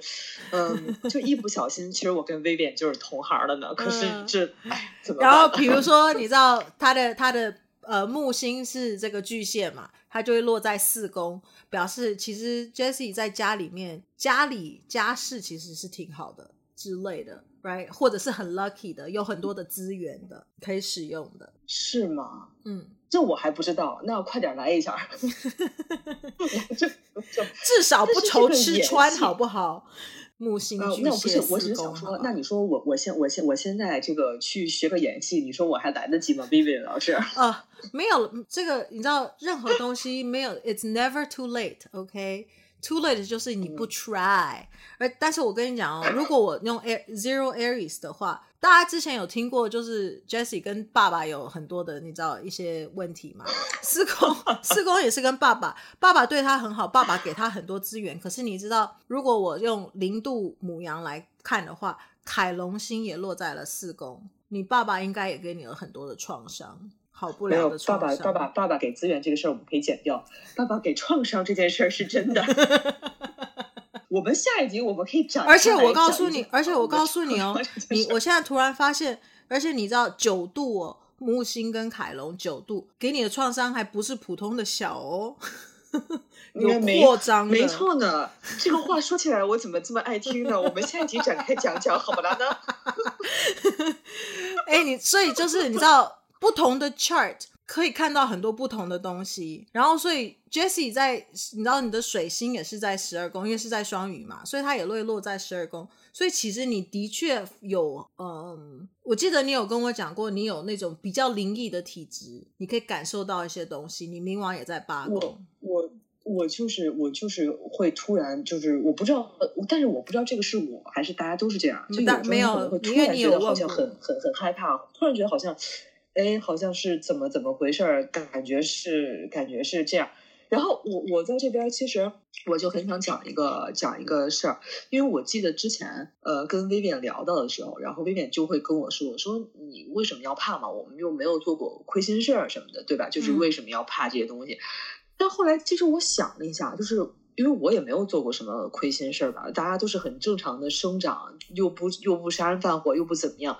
嗯，就一不小心，其实我跟 Vivian 就是同行了呢。可是这，嗯、哎，怎么？然后比如 说，你知道他的他的呃木星是这个巨蟹嘛，他就会落在四宫，表示其实 Jessie 在家里面家里家事其实是挺好的之类的。，right？或者是很 lucky 的，有很多的资源的可以使用的，是吗？嗯，这我还不知道，那快点来一下，至少不愁吃穿，好不好？木星巨蟹、呃、那不是，我只是想说，那你说我我现我现我现在这个去学个演戏，你说我还来得及吗？Vivian 老师啊，没有这个，你知道，任何东西没有，It's never too late，OK？、Okay? Too late 就是你不 try，而、嗯、但是我跟你讲哦，如果我用 Air, Zero Aries 的话，大家之前有听过，就是 Jessie 跟爸爸有很多的你知道一些问题吗？四宫 四宫也是跟爸爸，爸爸对他很好，爸爸给他很多资源，可是你知道，如果我用零度母羊来看的话，凯龙星也落在了四宫，你爸爸应该也给你了很多的创伤。好不了的创伤。爸爸，爸爸，爸爸给资源这个事儿我们可以剪掉。爸爸给创伤这件事儿是真的。我们下一集我们可以讲。而且我告诉你，而且我告诉你哦，你我现在突然发现，而且你知道九度哦，木星跟凯龙九度给你的创伤还不是普通的小哦，有扩张的。没错呢，这个话说起来我怎么这么爱听呢？我们下一集展开讲讲，好不啦呢？哎，你所以就是你知道。不同的 chart 可以看到很多不同的东西，然后所以 Jessie 在你知道你的水星也是在十二宫，因为是在双鱼嘛，所以它也会落在十二宫。所以其实你的确有，嗯，我记得你有跟我讲过，你有那种比较灵异的体质，你可以感受到一些东西。你冥王也在八宫，我我我就是我就是会突然就是我不知道，但是我不知道这个是我还是大家都是这样，就有没有突然觉得好像很很很害怕，突然觉得好像。哎，好像是怎么怎么回事儿？感觉是感觉是这样。然后我我在这边，其实我就很想讲一个讲一个事儿，因为我记得之前呃跟 Vivian 聊到的时候，然后 Vivian 就会跟我说说你为什么要怕嘛？我们又没有做过亏心事儿什么的，对吧？就是为什么要怕这些东西？嗯、但后来其实我想了一下，就是因为我也没有做过什么亏心事儿吧，大家都是很正常的生长，又不又不杀人放火，又不怎么样。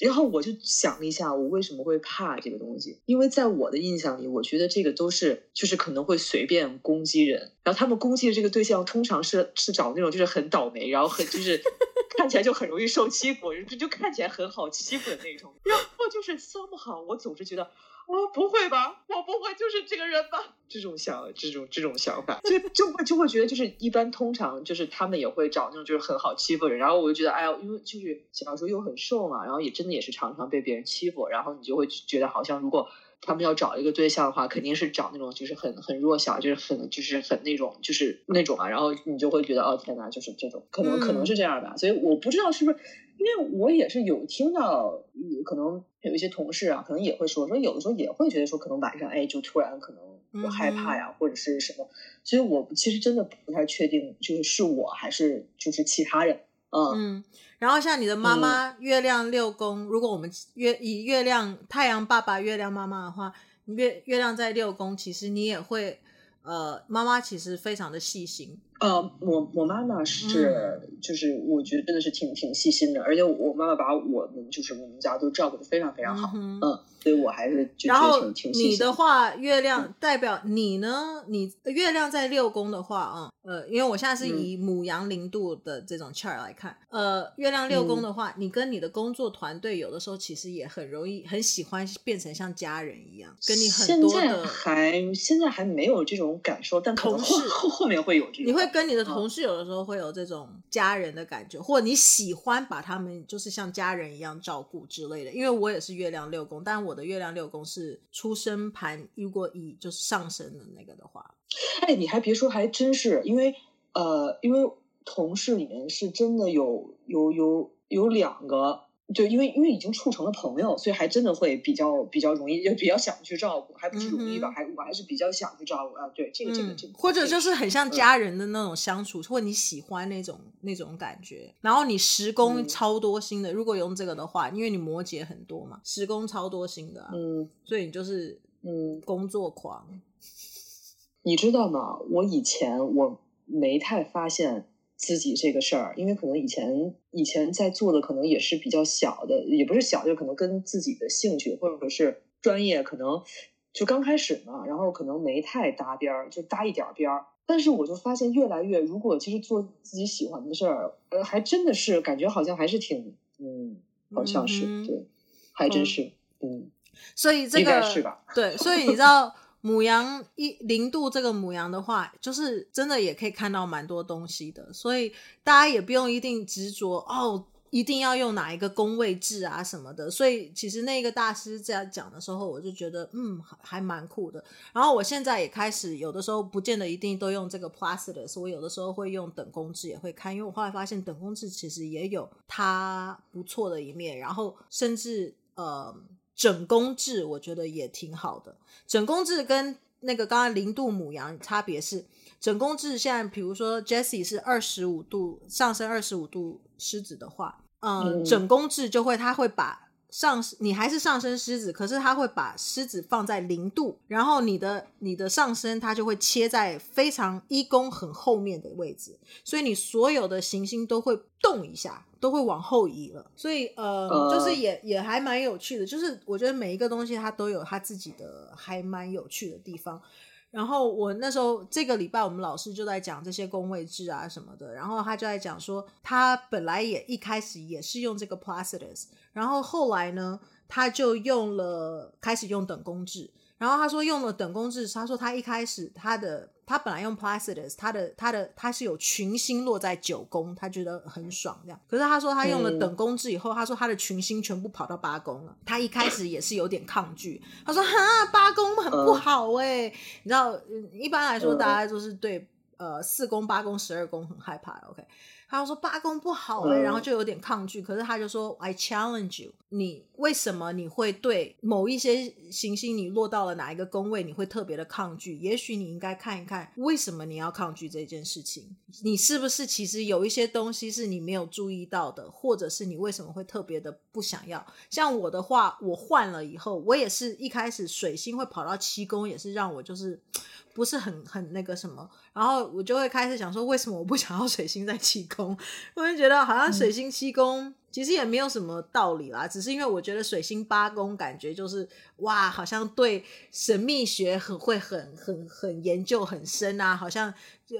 然后我就想了一下，我为什么会怕这个东西？因为在我的印象里，我觉得这个都是就是可能会随便攻击人，然后他们攻击的这个对象通常是是找那种就是很倒霉，然后很就是 看起来就很容易受欺负，就就看起来很好欺负的那种。然后就是 somehow，我总是觉得。我不会吧？我不会就是这个人吧？这种想，这种这种想法，就就会就会觉得，就是一般通常就是他们也会找那种就是很好欺负的人，然后我就觉得，哎呦，因为就是小时候又很瘦嘛，然后也真的也是常常被别人欺负，然后你就会觉得好像如果他们要找一个对象的话，肯定是找那种就是很很弱小，就是很就是很那种就是那种啊，然后你就会觉得，哦天哪，就是这种，可能可能是这样吧，所以我不知道是不是。因为我也是有听到，可能有一些同事啊，可能也会说说，有的时候也会觉得说，可能晚上哎，就突然可能就害怕呀，或者是什么。所以我其实真的不太确定，就是是我还是就是其他人。嗯嗯。然后像你的妈妈月亮六宫，嗯、如果我们月以月亮太阳爸爸、月亮妈妈的话，月月亮在六宫，其实你也会呃，妈妈其实非常的细心。呃，我我妈妈是，嗯、就是我觉得真的是挺挺细心的，而且我妈妈把我们就是我们家都照顾的非常非常好，嗯，嗯，所以我还是觉得挺挺细心的。你的话，月亮代表你呢？你月亮在六宫的话啊，呃，因为我现在是以母羊零度的这种 chart 来看，嗯、呃，月亮六宫的话，你跟你的工作团队有的时候其实也很容易很喜欢变成像家人一样，跟你很多的现在还现在还没有这种感受，但可能后后后面会有这种。你会。跟你的同事有的时候会有这种家人的感觉，或者你喜欢把他们就是像家人一样照顾之类的。因为我也是月亮六宫，但我的月亮六宫是出生盘，如果以就是上升的那个的话，哎，你还别说，还真是，因为呃，因为同事里面是真的有有有有两个。就因为因为已经处成了朋友，所以还真的会比较比较容易，就比较想去照顾，还不是容易吧？还、嗯、我还是比较想去照顾啊。对，这个这个这个，或者就是很像家人的那种相处，嗯、或者你喜欢那种那种感觉。然后你十宫超多星的，嗯、如果用这个的话，因为你摩羯很多嘛，十宫超多星的、啊，嗯，所以你就是嗯工作狂。你知道吗？我以前我没太发现。自己这个事儿，因为可能以前以前在做的可能也是比较小的，也不是小，就可能跟自己的兴趣或者是专业可能就刚开始嘛，然后可能没太搭边儿，就搭一点边儿。但是我就发现越来越，如果其实做自己喜欢的事儿，呃，还真的是感觉好像还是挺嗯，好像是，嗯、对，还真是，嗯，所以这个应该是吧？对，所以你知 道母羊一零度这个母羊的话，就是真的也可以看到蛮多东西的，所以大家也不用一定执着哦。一定要用哪一个宫位制啊什么的，所以其实那个大师这样讲的时候，我就觉得嗯还蛮酷的。然后我现在也开始有的时候不见得一定都用这个 Placidus，我有的时候会用等宫制也会看，因为我后来发现等宫制其实也有它不错的一面，然后甚至呃整宫制我觉得也挺好的。整宫制跟那个刚刚零度母羊差别是。整宫制现在，比如说 Jessie 是二十五度上升，二十五度狮子的话，呃、嗯，整宫制就会，它会把上你还是上升狮子，可是他会把狮子放在零度，然后你的你的上升它就会切在非常一宫很后面的位置，所以你所有的行星都会动一下，都会往后移了，所以呃，呃就是也也还蛮有趣的，就是我觉得每一个东西它都有它自己的还蛮有趣的地方。然后我那时候这个礼拜，我们老师就在讲这些宫位制啊什么的，然后他就在讲说，他本来也一开始也是用这个 Placidus，然后后来呢，他就用了开始用等宫制。然后他说用了等宫制，他说他一开始他的他本来用 Placidus，他的他的他是有群星落在九宫，他觉得很爽这样。可是他说他用了等宫制以后，他说他的群星全部跑到八宫了。他一开始也是有点抗拒，他说哈八宫很不好哎，你知道，一般来说大家都是对呃四宫八宫十二宫很害怕，OK。他说八宫不好哎、欸，然后就有点抗拒。可是他就说：“I challenge you，你为什么你会对某一些行星你落到了哪一个宫位，你会特别的抗拒？也许你应该看一看，为什么你要抗拒这件事情？你是不是其实有一些东西是你没有注意到的，或者是你为什么会特别的不想要？像我的话，我换了以后，我也是一开始水星会跑到七宫，也是让我就是。”不是很很那个什么，然后我就会开始想说，为什么我不想要水星在七宫？我就觉得好像水星七宫其实也没有什么道理啦，只是因为我觉得水星八宫感觉就是哇，好像对神秘学很会很很很研究很深啊，好像就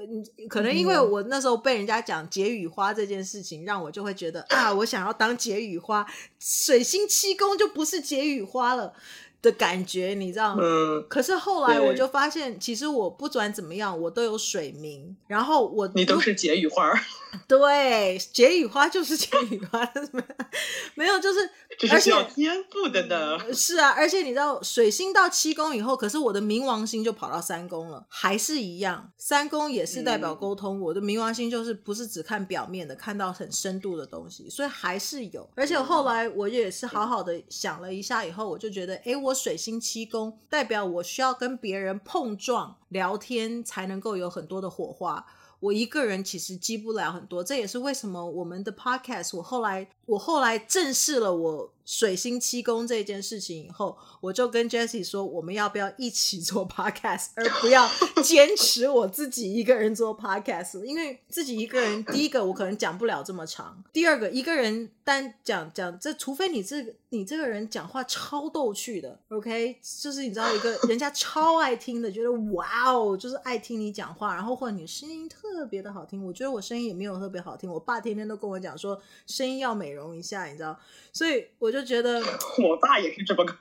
可能因为我那时候被人家讲解语花这件事情，让我就会觉得啊，我想要当解语花，水星七宫就不是解语花了。的感觉，你知道吗？嗯，可是后来我就发现，其实我不管怎么样，我都有水名，然后我你都是解语花，对，解语花就是解语花，没有，就是这是需要天赋的呢。是啊，而且你知道，水星到七宫以后，可是我的冥王星就跑到三宫了，还是一样，三宫也是代表沟通。嗯、我的冥王星就是不是只看表面的，看到很深度的东西，所以还是有。而且后来我也是好好的想了一下以后，我就觉得，哎，我。水星七宫代表我需要跟别人碰撞聊天，才能够有很多的火花。我一个人其实积不了很多，这也是为什么我们的 podcast 我后来我后来正视了我水星七宫这件事情以后，我就跟 Jessie 说，我们要不要一起做 podcast，而不要 坚持我自己一个人做 podcast？因为自己一个人，第一个我可能讲不了这么长，第二个一个人单讲讲这，除非你这个你这个人讲话超逗趣的，OK，就是你知道一个人家超爱听的，觉得哇哦，就是爱听你讲话，然后或者你声音特。特别的好听，我觉得我声音也没有特别好听。我爸天天都跟我讲说声音要美容一下，你知道，所以我就觉得 我爸也是这么讲。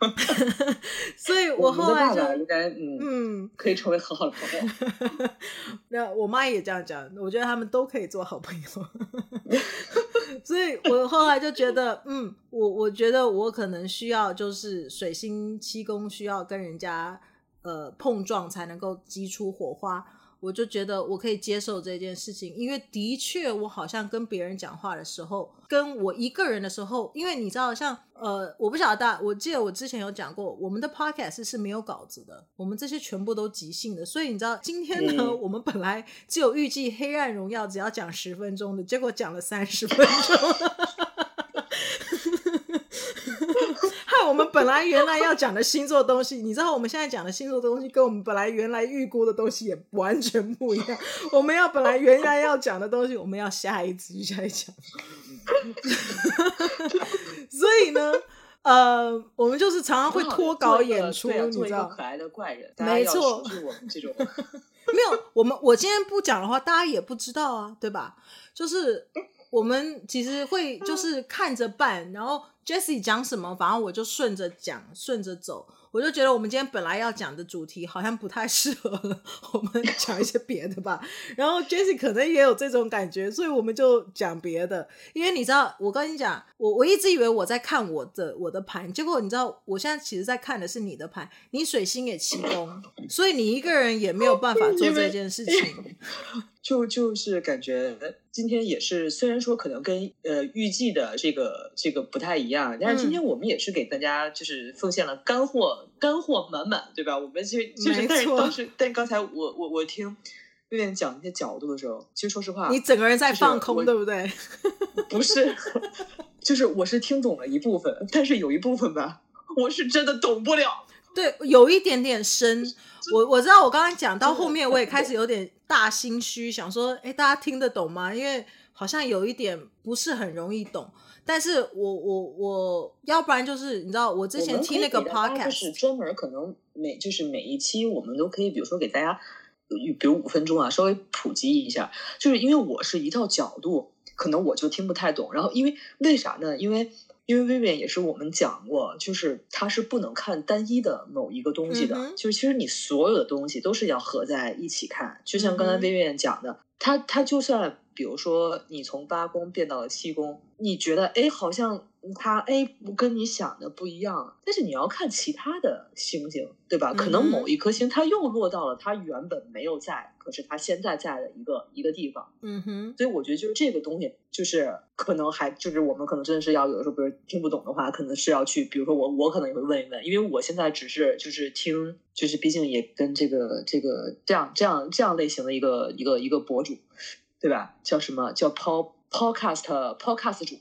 所以我后来就我应该嗯嗯可以成为很好的朋友。那我妈也这样讲，我觉得他们都可以做好朋友。所以我后来就觉得，嗯，我我觉得我可能需要就是水星七宫需要跟人家呃碰撞才能够激出火花。我就觉得我可以接受这件事情，因为的确我好像跟别人讲话的时候，跟我一个人的时候，因为你知道像，像呃，我不晓得大，我记得我之前有讲过，我们的 podcast 是没有稿子的，我们这些全部都即兴的，所以你知道今天呢，嗯、我们本来只有预计《黑暗荣耀》只要讲十分钟的，结果讲了三十分钟。我们本来原来要讲的星座东西，你知道我们现在讲的星座东西跟我们本来原来预估的东西也完全不一样。我们要本来原来要讲的东西，我们要下一集再讲。所以呢，呃，我们就是常常会脱稿演出，你知道？可爱的怪人，没错，我们这种没有我们，我今天不讲的话，大家也不知道啊，对吧？就是。我们其实会就是看着办，然后 Jessie 讲什么，反正我就顺着讲，顺着走。我就觉得我们今天本来要讲的主题好像不太适合了，我们讲一些别的吧。然后 Jessie 可能也有这种感觉，所以我们就讲别的。因为你知道，我跟你讲，我我一直以为我在看我的我的盘，结果你知道，我现在其实在看的是你的盘。你水星也七宫，所以你一个人也没有办法做这件事情。就就是感觉今天也是，虽然说可能跟呃预计的这个这个不太一样，但是今天我们也是给大家就是奉献了干货，干货满满，对吧？我们其实就是，但是当时，但刚才我我我听薇薇讲那些角度的时候，其实说实话，你整个人在放空，对不对？不是，就是我是听懂了一部分，但是有一部分吧，我是真的懂不了。对，有一点点深。我我知道，我刚刚讲到后面，我也开始有点大心虚，想说，哎，大家听得懂吗？因为好像有一点不是很容易懂。但是我我我要不然就是你知道，我之前听那个 podcast 就是专门可能每就是每一期我们都可以，比如说给大家，比如五分钟啊，稍微普及一下。就是因为我是一套角度，可能我就听不太懂。然后因为为啥呢？因为因为 Vivian 也是我们讲过，就是它是不能看单一的某一个东西的，嗯、就是其实你所有的东西都是要合在一起看。就像刚才 Vivian 讲的，它它就算比如说你从八宫变到了七宫，你觉得哎好像。它哎，不跟你想的不一样，但是你要看其他的星星，对吧？可能某一颗星它又落到了它原本没有在，可是它现在在的一个一个地方。嗯哼，所以我觉得就是这个东西，就是可能还就是我们可能真的是要有的时候，比如听不懂的话，可能是要去，比如说我我可能也会问一问，因为我现在只是就是听，就是毕竟也跟这个这个这样这样这样类型的一个一个一个博主，对吧？叫什么叫 pod podcast podcast 主。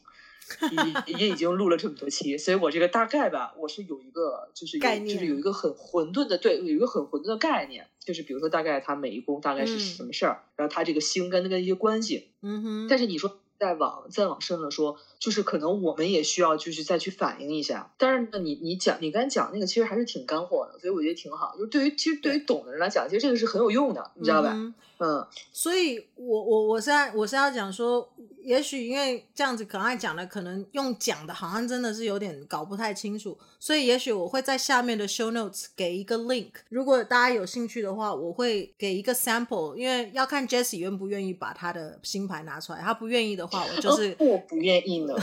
也也已经录了这么多期，所以我这个大概吧，我是有一个就是概念，就是有一个很混沌的，对，有一个很混沌的概念，就是比如说大概它每一宫大概是什么事儿，嗯、然后它这个星跟那个一些关系，嗯哼，但是你说。再往再往深了说，就是可能我们也需要就是再去反映一下。但是呢，你你讲你刚才讲那个其实还是挺干货的，所以我觉得挺好。就是对于其实对于懂的人来讲，其实这个是很有用的，你知道吧？嗯，嗯，所以我我我是在我是要讲说，也许因为这样子可能爱讲的，可能用讲的好像真的是有点搞不太清楚，所以也许我会在下面的 show notes 给一个 link，如果大家有兴趣的话，我会给一个 sample，因为要看 Jessie 愿不愿意把他的新牌拿出来，他不愿意的话。我就是、哦、我不愿意呢，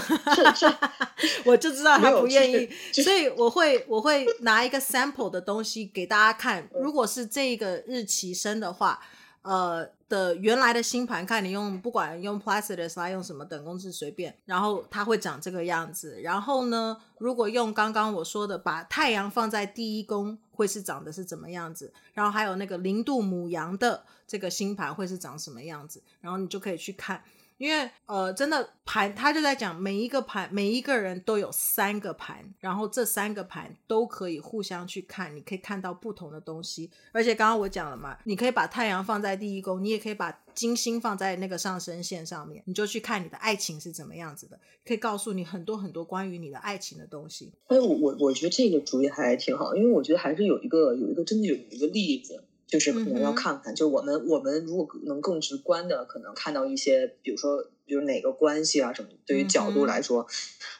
我就知道他不愿意，所以我会我会拿一个 sample 的东西给大家看。如果是这个日期生的话，呃的原来的星盘，看你用不管用 Placidus 来用什么等公式随便，然后它会长这个样子。然后呢，如果用刚刚我说的把太阳放在第一宫，会是长的是怎么样子？然后还有那个零度母羊的这个星盘会是长什么样子？然后你就可以去看。因为呃，真的盘，他就在讲每一个盘，每一个人都有三个盘，然后这三个盘都可以互相去看，你可以看到不同的东西。而且刚刚我讲了嘛，你可以把太阳放在第一宫，你也可以把金星放在那个上升线上面，你就去看你的爱情是怎么样子的，可以告诉你很多很多关于你的爱情的东西。哎，我我我觉得这个主意还挺好，因为我觉得还是有一个有一个真的有一个例子。就是可能要看看，就我们我们如果能更直观的可能看到一些，比如说，比如哪个关系啊什么，对于角度来说，嗯、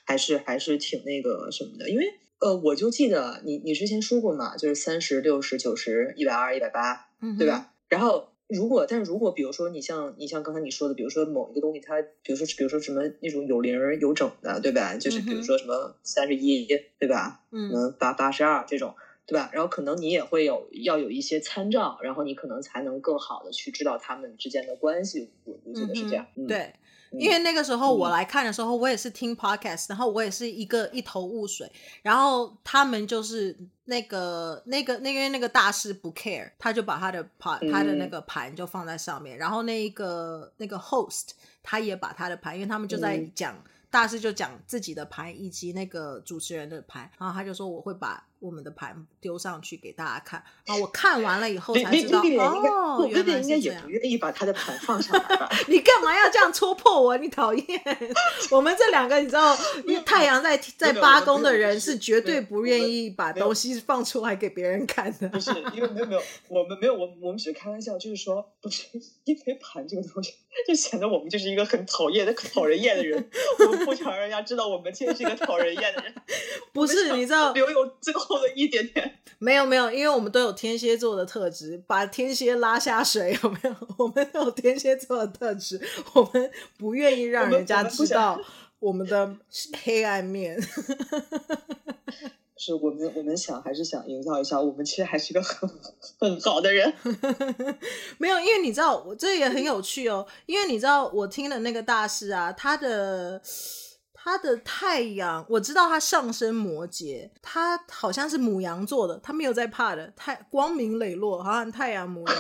还是还是挺那个什么的。因为呃，我就记得你你之前说过嘛，就是三十六十九十一百二一百八，对吧？然后如果但是如果比如说你像你像刚才你说的，比如说某一个东西它，比如说比如说什么那种有零有整的，对吧？就是比如说什么三十一，对吧？嗯，八八十二这种。对吧？然后可能你也会有要有一些参照，然后你可能才能更好的去知道他们之间的关系。我我觉得是这样。嗯、对，嗯、因为那个时候我来看的时候，嗯、我也是听 podcast，然后我也是一个一头雾水。然后他们就是那个那个那个那个大师不 care，他就把他的盘他的那个盘就放在上面，嗯、然后那一个那个 host 他也把他的盘，因为他们就在讲。大师就讲自己的盘以及那个主持人的盘，然后他就说我会把。我们的盘丢上去给大家看啊！我看完了以后才知道哦，原来应该也不愿意把他的盘放上来吧？你干嘛要这样戳破我？你讨厌！我们这两个你知道，因为太阳在在八宫的人是绝对不愿意把东西放出来给别人看的。不是因为没有没有，我们没有我我们只是开玩笑，就是说不是因为盘这个东西，就显得我们就是一个很讨厌的讨人厌的人。我们不想让人家知道我们其实是一个讨人厌的人。不是你知道留有最后的一点点，没有没有，因为我们都有天蝎座的特质，把天蝎拉下水，有没有？我们都有天蝎座的特质，我们不愿意让人家知道我们的黑暗面。是我们我们想还是想营造一下，我们其实还是一个很很好的人。没有，因为你知道，我这也很有趣哦，因为你知道，我听的那个大师啊，他的。他的太阳，我知道他上升摩羯，他好像是母羊座的，他没有在怕的，太光明磊落，好像太阳母羊。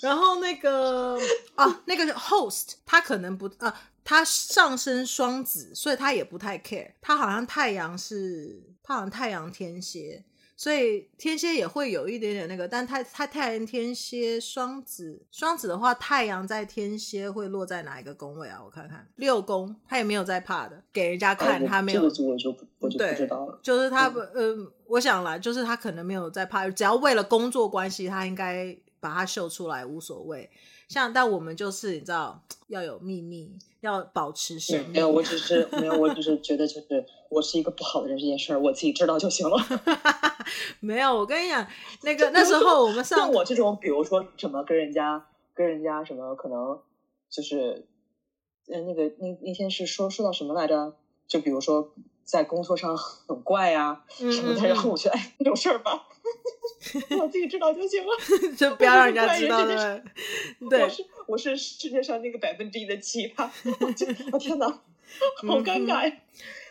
然后那个啊，那个 host，他可能不啊，他上升双子，所以他也不太 care。他好像太阳是，他好像太阳天蝎。所以天蝎也会有一点点那个，但太太太阳天蝎双子，双子的话，太阳在天蝎会落在哪一个宫位啊？我看看六宫，他也没有在怕的，给人家看他没有。这个我就我就不知道了。就是他嗯、呃，我想啦，就是他可能没有在怕，只要为了工作关系，他应该把它秀出来无所谓。像但我们就是你知道要有秘密。要保持神秘。没有，我只是没有，我只是觉得就是我是一个不好的人，这件事儿我自己知道就行了。没有，我跟你讲，那个那时候我们上像我这种，比如说什么跟人家跟人家什么可能就是，嗯，那个那那天是说说到什么来着？就比如说在工作上很怪呀、啊、什么的，然后我觉得哎，那种事儿吧。我自己知道就行了，就不要让人家知道了。对，我是我是世界上那个百分之一的奇葩。我天哪，好尴尬呀！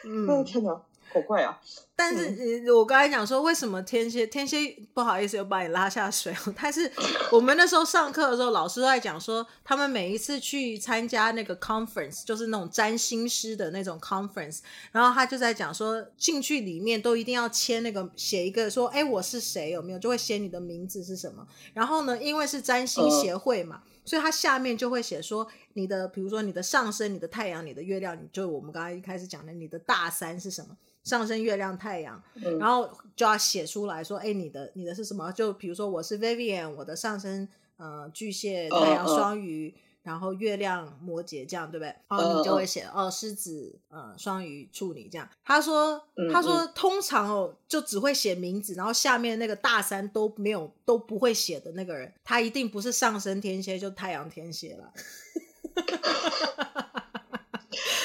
嗯，天哪。好怪啊！但是，嗯、我刚才讲说，为什么天蝎天蝎不好意思又把你拉下水？但是我们那时候上课的时候，老师都在讲说，他们每一次去参加那个 conference，就是那种占星师的那种 conference，然后他就在讲说，进去里面都一定要签那个写一个说，哎，我是谁？有没有？就会写你的名字是什么？然后呢，因为是占星协会嘛，呃、所以他下面就会写说，你的比如说你的上升、你的太阳、你的月亮，你就我们刚才一开始讲的，你的大三是什么？上升月亮太阳，嗯、然后就要写出来说，哎，你的你的是什么？就比如说我是 Vivian，我的上升呃巨蟹，太阳双鱼，哦、然后月亮摩羯，这样对不对？然后你就会写哦，哦，狮子呃双鱼处女这样。他说他说通常哦就只会写名字，然后下面那个大三都没有都不会写的那个人，他一定不是上升天蝎，就太阳天蝎了。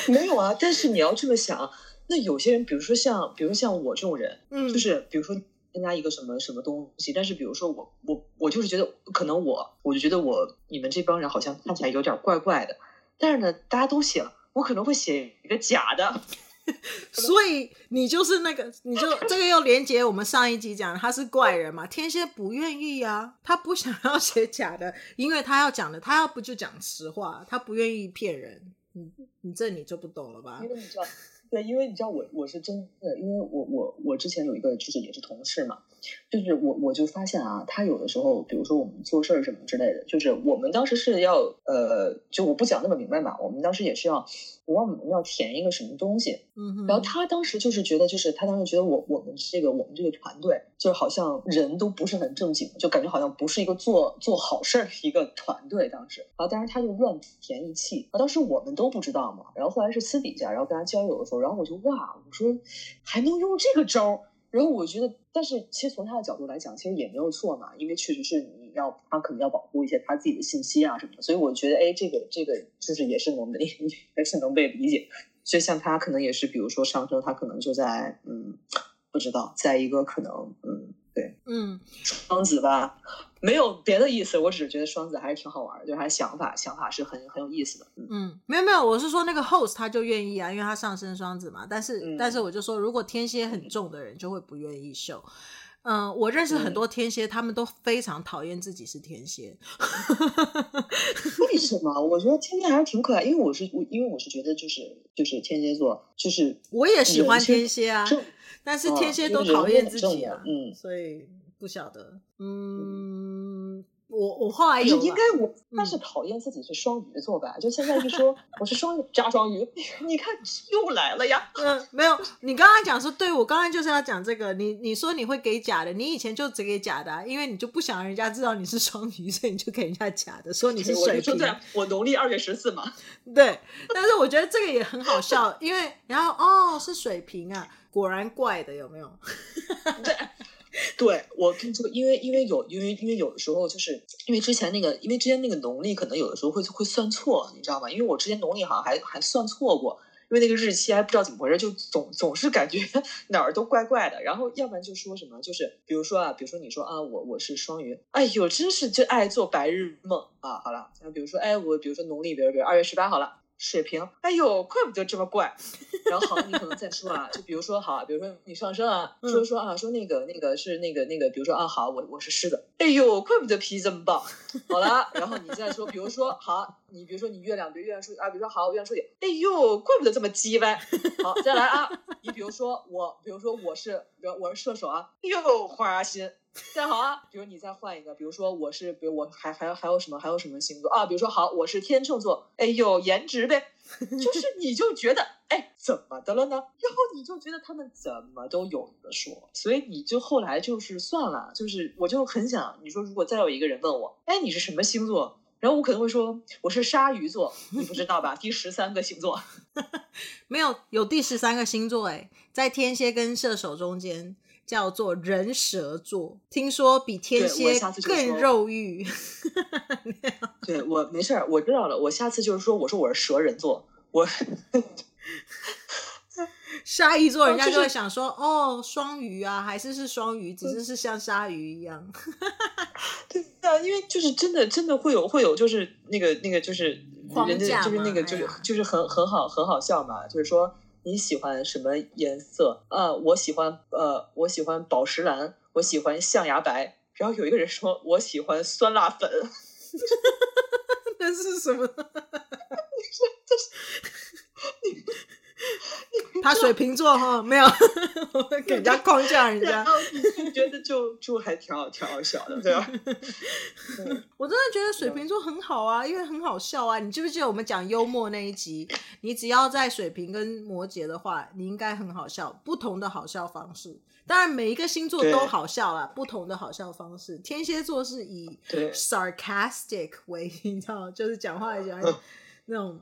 没有啊，但是你要这么想。那有些人，比如说像，比如像我这种人，嗯，就是比如说参加一个什么什么东西，但是比如说我我我就是觉得可能我我就觉得我你们这帮人好像看起来有点怪怪的，但是呢，大家都写了，我可能会写一个假的，所以你就是那个，你就这个又连接我们上一集讲他是怪人嘛，天蝎不愿意啊，他不想要写假的，因为他要讲的，他要不就讲实话，他不愿意骗人，你你这你就不懂了吧？因为你知道。对，因为你知道我我是真的，因为我我我之前有一个就是也是同事嘛，就是我我就发现啊，他有的时候，比如说我们做事儿什么之类的，就是我们当时是要呃，就我不讲那么明白嘛，我们当时也是要。我们要填一个什么东西，嗯哼，然后他当时就是觉得，就是他当时觉得我我们这个我们这个团队，就好像人都不是很正经，就感觉好像不是一个做做好事儿的一个团队。当时，然后当时他就乱填一气，啊，当时我们都不知道嘛。然后后来是私底下，然后跟他交流的时候，然后我就哇，我说还能用这个招儿。然后我觉得，但是其实从他的角度来讲，其实也没有错嘛，因为确实是你要他可能要保护一些他自己的信息啊什么的，所以我觉得，哎，这个这个就是也是能被 也是能被理解。所以像他可能也是，比如说上升，他可能就在嗯，不知道，在一个可能嗯。对，嗯，双子吧，没有别的意思，我只是觉得双子还是挺好玩的，就是他想法，想法是很很有意思的。嗯，嗯，没有没有，我是说那个 host 他就愿意啊，因为他上升双子嘛。但是、嗯、但是我就说，如果天蝎很重的人就会不愿意秀。嗯，我认识很多天蝎，他们都非常讨厌自己是天蝎。为什么？我觉得天蝎还是挺可爱，因为我是我，因为我是觉得就是就是天蝎座，就是我也喜欢天蝎啊，但是天蝎都讨厌自己啊，嗯，所以不晓得，嗯。我我后来有应该我但是讨厌自己是双鱼座吧？嗯、就现在一说我是双鱼加双鱼，你看又来了呀。嗯，没有，你刚刚讲说，对我刚刚就是要讲这个。你你说你会给假的，你以前就只给假的，啊，因为你就不想让人家知道你是双鱼，所以你就给人家假的，说你是 水瓶。我农历二月十四嘛。对，但是我觉得这个也很好笑，因为然后哦是水瓶啊，果然怪的有没有？对。对，我跟你说，因为因为有因为因为有的时候就是因为之前那个因为之前那个农历可能有的时候会会算错，你知道吗？因为我之前农历好像还还算错过，因为那个日期还不知道怎么回事，就总总是感觉 哪儿都怪怪的。然后要不然就说什么，就是比如说啊，比如说你说啊，我我是双鱼，哎呦，真是就爱做白日梦啊。好了，那比如说哎，我比如说农历比如比如二月十八好了。水平，哎呦，怪不得这么怪。然后好，你可能再说啊，就比如说好，比如说你上升啊，说说啊，说那个那个是那个那个，比如说啊，好，我我是狮子，哎呦，怪不得脾气这么棒。好了，然后你再说，比如说好，你比如说你月亮，比如月亮说啊，比如说好，月亮说点，哎呦，怪不得这么叽歪。好，再来啊，你比如说我，比如说我是，比如我是射手啊，哎呦，花心。再好啊，比如你再换一个，比如说我是，比如我还还还有什么还有什么星座啊？比如说好，我是天秤座，哎呦，颜值呗，就是 你就觉得哎怎么的了呢？然后你就觉得他们怎么都有的说，所以你就后来就是算了，就是我就很想你说，如果再有一个人问我，哎你是什么星座？然后我可能会说我是鲨鱼座，你不知道吧？第十三个星座，没有有第十三个星座哎，在天蝎跟射手中间。叫做人蛇座，听说比天蝎更肉欲。对，我没事儿，我知道了。我下次就是说，我说我是蛇人座，我 鲨鱼座，人家就会想说，哦，双鱼啊，还是是双鱼，只是是像鲨鱼一样。对啊，因为就是真的，真的会有会有，就是那个那个就是人家就是那个就是就是很很好很好笑嘛，就是说。你喜欢什么颜色？啊，我喜欢呃，我喜欢宝石蓝，我喜欢象牙白。然后有一个人说，我喜欢酸辣粉。那是什么？你说这是你？他水瓶座哈，没有，我 会给人家框架人家。你觉得就就还挺好，挺好笑的，对吧？我真的觉得水瓶座很好啊，因为很好笑啊。你记不记得我们讲幽默那一集？你只要在水瓶跟摩羯的话，你应该很好笑。不同的好笑方式，当然每一个星座都好笑啦，不同的好笑方式。天蝎座是以 sarcastic 为，你知道，就是讲话来讲那种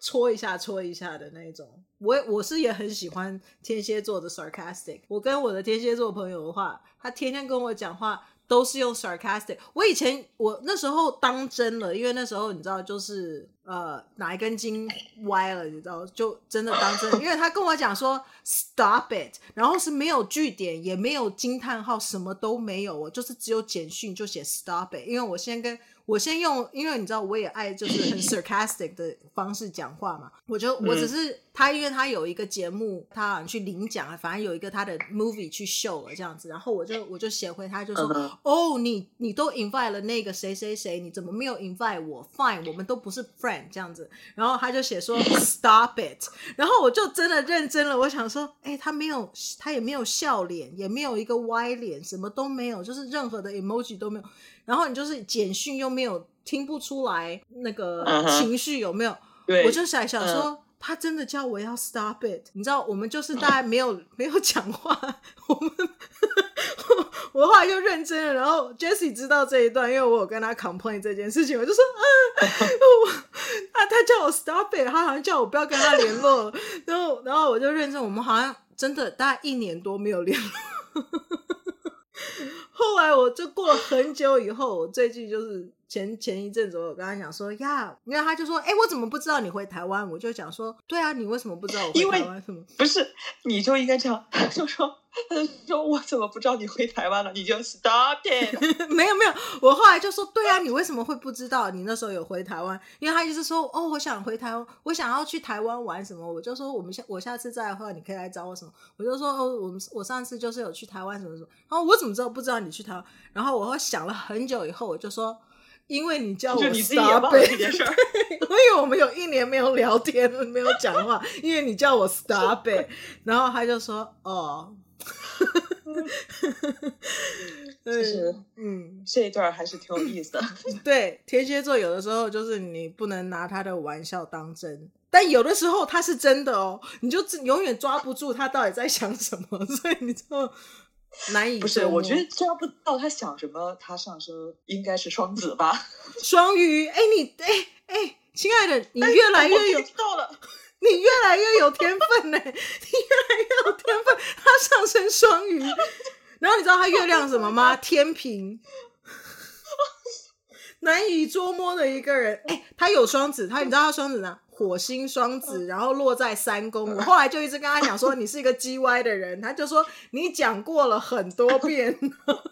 戳一下戳一下的那种。我我是也很喜欢天蝎座的 sarcastic。我跟我的天蝎座朋友的话，他天天跟我讲话都是用 sarcastic。我以前我那时候当真了，因为那时候你知道，就是呃哪一根筋歪了，你知道，就真的当真。因为他跟我讲说 stop it，然后是没有句点，也没有惊叹号，什么都没有，我就是只有简讯就写 stop it。因为我先跟我先用，因为你知道我也爱就是很 sarcastic 的方式讲话嘛，我就我只是他，因为他有一个节目，他好像去领奖，反正有一个他的 movie 去 show 了这样子，然后我就我就写回他，就说哦，你你都 invite 了那个谁谁谁，你怎么没有 invite 我？Fine，我们都不是 friend 这样子，然后他就写说 stop it，然后我就真的认真了，我想说，哎，他没有，他也没有笑脸，也没有一个歪脸，什么都没有，就是任何的 emoji 都没有。然后你就是简讯又没有听不出来那个情绪有没有？对，我就想想说，他真的叫我要 stop it。你知道，我们就是大家没有没有讲话，我们我后来就认真了。然后 Jessie 知道这一段，因为我有跟他 complain 这件事情，我就说，嗯，我他他叫我 stop it，他好像叫我不要跟他联络。然后然后我就认真，我们好像真的大概一年多没有联络。后来我就过了很久以后，我最近就是前前一阵子，我跟他讲说呀，因为他就说，哎，我怎么不知道你回台湾？我就讲说，对啊，你为什么不知道我回台湾？什么？不是，你就应该这样，他就说他就说：“我怎么不知道你回台湾了？你就 stop it。”没有没有，我后来就说：“对啊，你为什么会不知道你那时候有回台湾？因为他就是说，哦，我想回台湾，我想要去台湾玩什么。我就说，我们下我下次再的话，你可以来找我什么。我就说，哦，我们我上次就是有去台湾什么什么。然后我怎么知道不知道你去台湾？然后我会想了很久以后，我就说。”因为你叫我 stop 因为我们有一年没有聊天，没有讲话。因为你叫我 stop 然后他就说：“哦，就是嗯，这一段还是挺有意思的。”对，天蝎座有的时候就是你不能拿他的玩笑当真，但有的时候他是真的哦，你就永远抓不住他到底在想什么，所以你就。难以不是，我觉得抓不到他想什么。他上升应该是双子吧？双鱼，哎，你，哎哎，亲爱的，你越来越有到了，你越来越有天分呢，你越来越有天分。他上升双鱼，然后你知道他月亮什么吗？天平，难以捉摸的一个人。哎，他有双子，他你知道他双子呢？火星双子，然后落在三宫。我后来就一直跟他讲说，你是一个 G Y 的人。他就说你讲过了很多遍。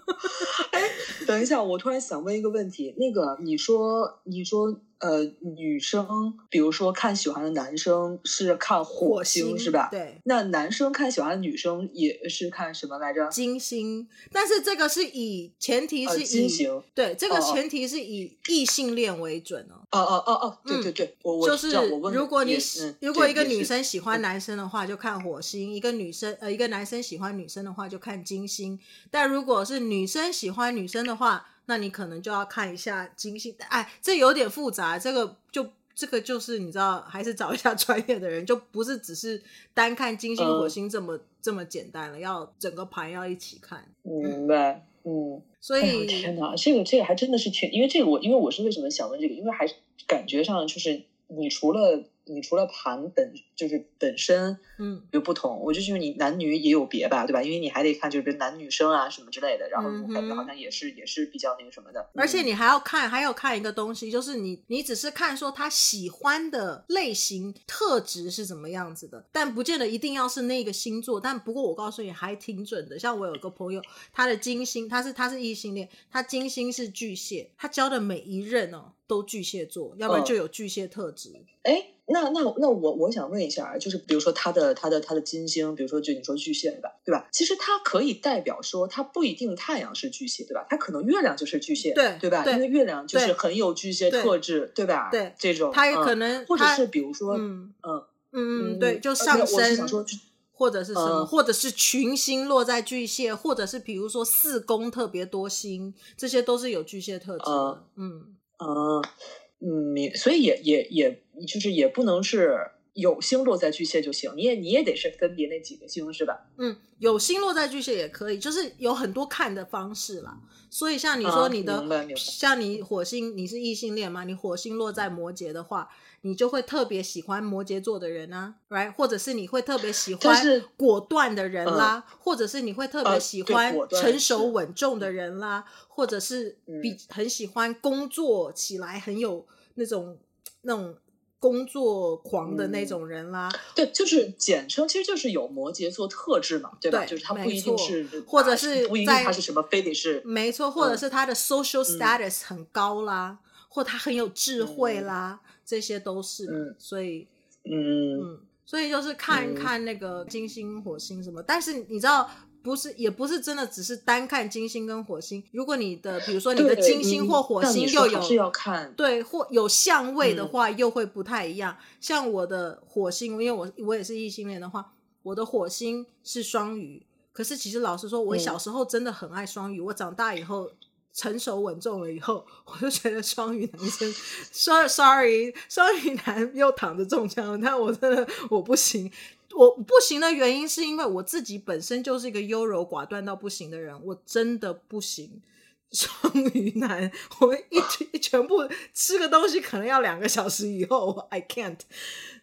哎，等一下，我突然想问一个问题，那个你说，你说。呃，女生比如说看喜欢的男生是看火星，是吧？对。那男生看喜欢的女生也是看什么来着？金星。但是这个是以前提是以、呃、金星。对，这个前提是以异性恋为准哦。哦哦哦哦，对对对，嗯、我我就是我如果你嗯、如果一个女生喜欢男生的话，就看火星；一个女生呃一个男生喜欢女生的话，就看金星。但如果是女生喜欢女生的话，那你可能就要看一下金星，哎，这有点复杂，这个就这个就是你知道，还是找一下 专业的人，就不是只是单看金星、火星这么、嗯、这么简单了，要整个盘要一起看。明白，嗯，所以、哎、天哪，这个这个还真的是挺，因为这个我因为我是为什么想问这个，因为还是感觉上就是你除了。你除了盘本就是本身，嗯，有不同，嗯、我就是你男女也有别吧，对吧？因为你还得看就是男女生啊什么之类的，然后感觉好像也是、嗯、也是比较那个什么的。而且你还要看，还要看一个东西，就是你你只是看说他喜欢的类型特质是怎么样子的，但不见得一定要是那个星座。但不过我告诉你还挺准的，像我有个朋友，他的金星他是他是异性恋，他金星是巨蟹，他交的每一任哦都巨蟹座，要不然就有巨蟹特质。哎、嗯。那那那我我想问一下，就是比如说他的他的他的金星，比如说就你说巨蟹对吧？对吧？其实它可以代表说，它不一定太阳是巨蟹，对吧？它可能月亮就是巨蟹，对对吧？因为月亮就是很有巨蟹特质，对，对吧？对，这种它也可能、嗯，或者是比如说，嗯嗯嗯嗯，对，就上升，说或者是什么、嗯，或者是群星落在巨蟹，或者是比如说四宫特别多星，这些都是有巨蟹特质的，嗯嗯嗯嗯，所以也也也就是也不能是。有星落在巨蟹就行，你也你也得是分别那几个星是吧？嗯，有星落在巨蟹也可以，就是有很多看的方式啦。所以像你说你的，啊、像你火星你是异性恋嘛？你火星落在摩羯的话，你就会特别喜欢摩羯座的人啊，right？或者是你会特别喜欢果断的人啦，或者是你会特别喜欢成熟稳重的人啦，或者是比很喜欢工作起来很有那种那种。工作狂的那种人啦，嗯、对，就是简称，其实就是有摩羯座特质嘛，对吧？对，就是他不一定是，或者是不一定他是什么，非得是没错，或者是他的 social status 很高啦，嗯、或他很有智慧啦，嗯、这些都是，嗯、所以，嗯。嗯，所以就是看一看那个金星、火星什么，但是你知道。不是，也不是真的，只是单看金星跟火星。如果你的，比如说你的金星或火星又有，是要看对，或有相位的话，又会不太一样。嗯、像我的火星，因为我我也是异性恋的话，我的火星是双鱼。可是其实老实说，我小时候真的很爱双鱼。嗯、我长大以后成熟稳重了以后，我就觉得双鱼男生，sorry，双鱼男又躺着中枪，但我真的我不行。我不行的原因是因为我自己本身就是一个优柔寡断到不行的人，我真的不行。双鱼男，我们一全部吃个东西可能要两个小时以后，I can't。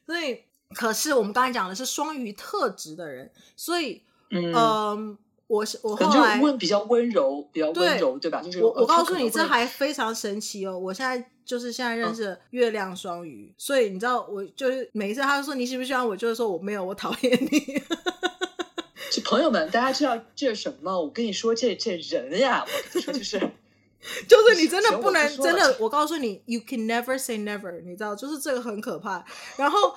所以，可是我们刚才讲的是双鱼特质的人，所以，嗯。呃我我后来温比较温柔，比较温柔，对，对吧？就是我我告诉你，这还非常神奇哦！我现在就是现在认识月亮双鱼，嗯，所以你知道，我就是每一次他就说你喜不喜欢我，就是说我没有，我讨厌你。朋友们，大家知道这是什么吗？我跟你说，这这人呀，我跟你说就是，就是你真的不能真的，我告诉你，you can never say never，你知道，就是这个很可怕。然后。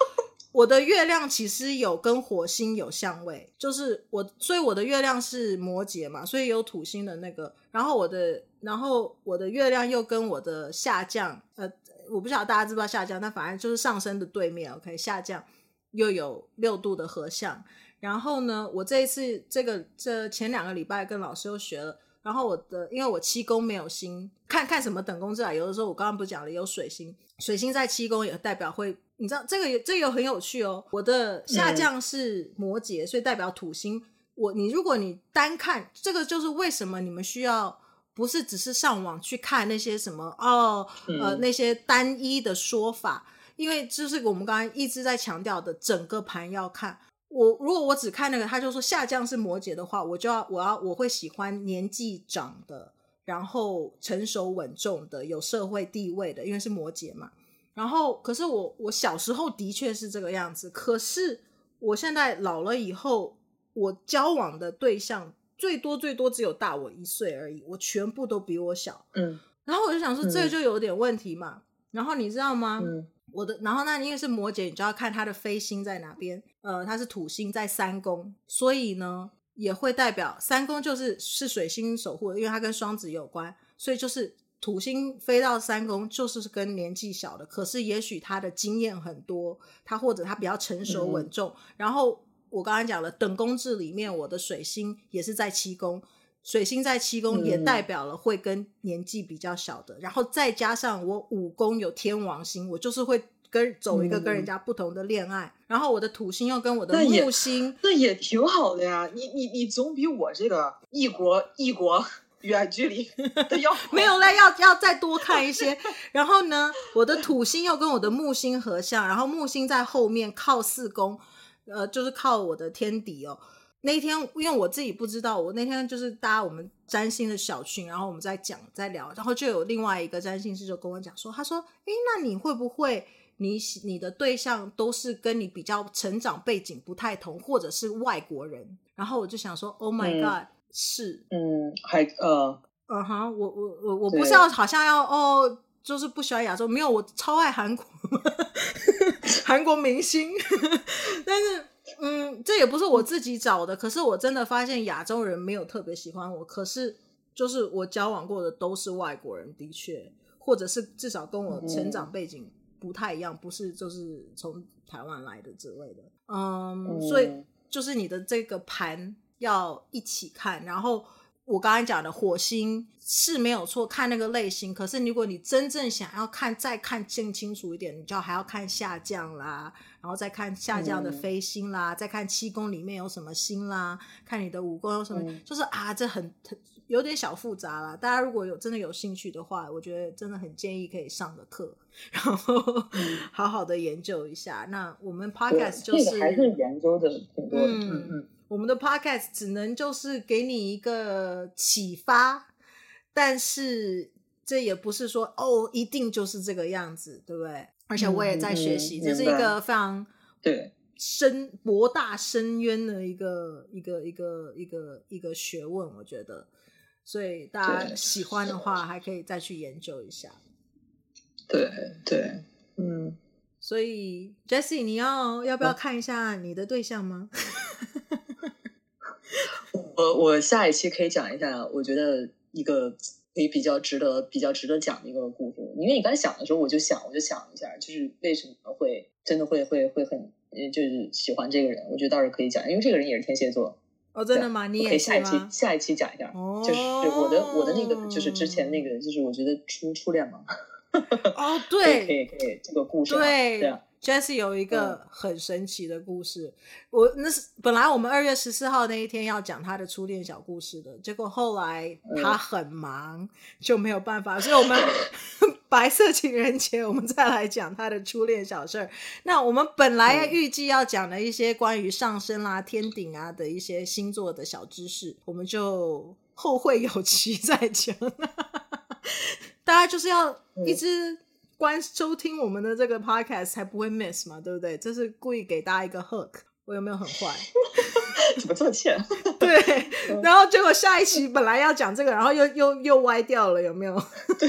我的月亮其实有跟火星有相位，就是我，所以我的月亮是摩羯嘛，所以有土星的那个。然后我的，然后我的月亮又跟我的下降，呃，我不晓得大家知不知道下降，但反正就是上升的对面，OK，下降又有六度的合相。然后呢，我这一次这个这前两个礼拜跟老师又学了，然后我的因为我七宫没有星，看看什么等宫之类，有的时候我刚刚不讲了有水星，水星在七宫也代表会。你知道这个也这个又很有趣哦。我的下降是摩羯，嗯、所以代表土星。我你如果你单看这个，就是为什么你们需要不是只是上网去看那些什么哦呃那些单一的说法，因为就是我们刚刚一直在强调的，整个盘要看。我如果我只看那个，他就说下降是摩羯的话，我就要我要我会喜欢年纪长的，然后成熟稳重的，有社会地位的，因为是摩羯嘛。然后，可是我我小时候的确是这个样子。可是我现在老了以后，我交往的对象最多最多只有大我一岁而已，我全部都比我小。嗯，然后我就想说，这就有点问题嘛。嗯、然后你知道吗？嗯，我的，然后那因为是摩羯，你就要看他的飞星在哪边。呃，他是土星在三宫，所以呢也会代表三宫就是是水星守护的，因为它跟双子有关，所以就是。土星飞到三宫，就是跟年纪小的，可是也许他的经验很多，他或者他比较成熟稳重。嗯、然后我刚才讲了等宫制里面，我的水星也是在七宫，水星在七宫也代表了会跟年纪比较小的。嗯、然后再加上我五宫有天王星，我就是会跟走一个跟人家不同的恋爱。嗯、然后我的土星又跟我的木星，那也，那也挺好的呀。你你你总比我这个异国异国。远距离 要没有嘞，要要再多看一些。然后呢，我的土星又跟我的木星合相，然后木星在后面靠四宫，呃，就是靠我的天敌哦。那一天，因为我自己不知道，我那天就是搭我们占星的小群，然后我们在讲在聊，然后就有另外一个占星师就跟我讲说，他说：“诶，那你会不会你你的对象都是跟你比较成长背景不太同，或者是外国人？”然后我就想说：“Oh my god！” 嗯是，嗯，还呃，嗯哈、uh，huh, 我我我我不是要，好像要哦，就是不喜欢亚洲，没有，我超爱韩国，韩国明星，但是，嗯，这也不是我自己找的，可是我真的发现亚洲人没有特别喜欢我，可是就是我交往过的都是外国人，的确，或者是至少跟我成长背景不太一样，不是就是从台湾来的之类的，嗯，嗯，所以就是你的这个盘。要一起看，然后我刚才讲的火星是没有错，看那个类型。可是如果你真正想要看，再看更清楚一点，你就还要看下降啦，然后再看下降的飞星啦，嗯、再看七宫里面有什么星啦，看你的五宫有什么，嗯、就是啊，这很有点小复杂啦。大家如果有真的有兴趣的话，我觉得真的很建议可以上个课，然后 好好的研究一下。嗯、那我们 podcast 就是、还是研究的挺多的，嗯嗯。嗯我们的 podcast 只能就是给你一个启发，但是这也不是说哦，一定就是这个样子，对不对？而且我也在学习，嗯、这是一个非常对深博大深渊的一个一个一个一个一个学问，我觉得，所以大家喜欢的话，还可以再去研究一下。对对，嗯。所以 Jessie，你要要不要看一下你的对象吗？我我下一期可以讲一下，我觉得一个可以比较值得、比较值得讲的一个故事。因为你刚才讲的时候，我就想，我就想一下，就是为什么会真的会会会很，就是喜欢这个人。我觉得倒是可以讲，因为这个人也是天蝎座。哦，真的吗？你也可以下一期下一期讲一下。哦，就是我的我的那个，就是之前那个，就是我觉得初初恋嘛。哦，对，可以可以，这个故事对。对 Jessie 有一个很神奇的故事，嗯、我那是本来我们二月十四号那一天要讲他的初恋小故事的，结果后来他很忙，嗯、就没有办法，所以我们 白色情人节我们再来讲他的初恋小事儿。那我们本来预计要讲的一些关于上升啦、啊、天顶啊的一些星座的小知识，我们就后会有期再讲。大家就是要一直、嗯。关收听我们的这个 podcast 才不会 miss 嘛，对不对？这是故意给大家一个 hook，我有没有很坏？怎么这么欠？对，然后结果下一期本来要讲这个，然后又又又歪掉了，有没有？对，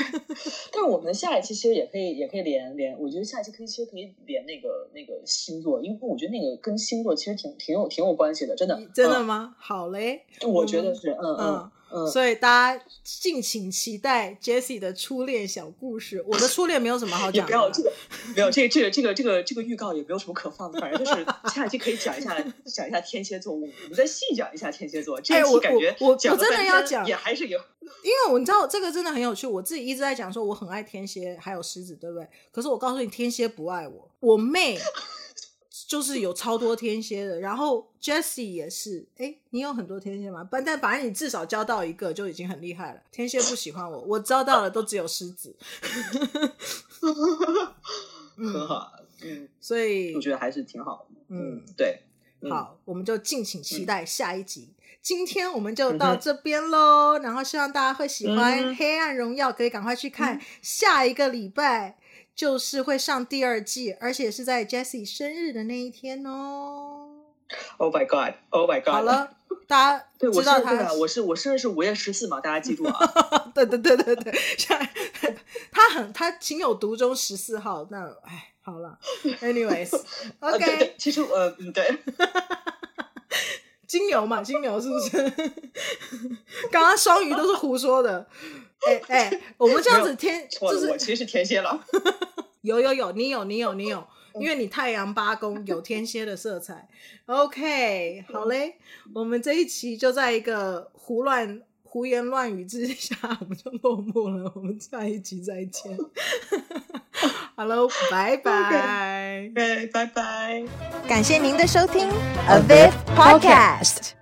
但是我们下一期其实也可以也可以连连，我觉得下一期可以其实可以连那个那个星座，因为我觉得那个跟星座其实挺挺有挺有关系的，真的。真的吗？嗯、好嘞，我觉得是，嗯嗯。嗯嗯、所以大家敬请期待 Jessie 的初恋小故事。我的初恋没有什么好 讲的，不要这个，没有这个这个这个这个这个预告也没有什么可放的，反正就是下一期可以讲一下讲一下天蝎座，我们再细讲一下天蝎座。这一期感觉我我，我真的要讲，也还是有，因为我你知道这个真的很有趣。我自己一直在讲说我很爱天蝎，还有狮子，对不对？可是我告诉你，天蝎不爱我，我妹。就是有超多天蝎的，然后 Jessie 也是，哎，你有很多天蝎吗？但但反正你至少交到一个就已经很厉害了。天蝎不喜欢我，我交到的都只有狮子，很好，嗯，所以我觉得还是挺好的，嗯，对，好，我们就敬请期待下一集。今天我们就到这边喽，然后希望大家会喜欢《黑暗荣耀》，可以赶快去看下一个礼拜。就是会上第二季，而且是在 Jessie 生日的那一天哦。Oh my god! Oh my god! 好了，大家我知道他，对啊，我是我生日是五月十四嘛，大家记住啊。对对对对对，他很他情有独钟十四号，那哎，好了，anyways，OK，okay. 其实呃，对，金牛嘛，金牛是不是？刚刚双鱼都是胡说的。哎哎，我们这样子天就是我其实是天蝎了。有有有，你有你有你有，因为你太阳八宫有天蝎的色彩。OK，好嘞，我们这一期就在一个胡乱胡言乱语之下，我们就落幕了。我们下一集再见。Hello，拜拜，拜拜拜。感谢您的收听，A Viv Podcast。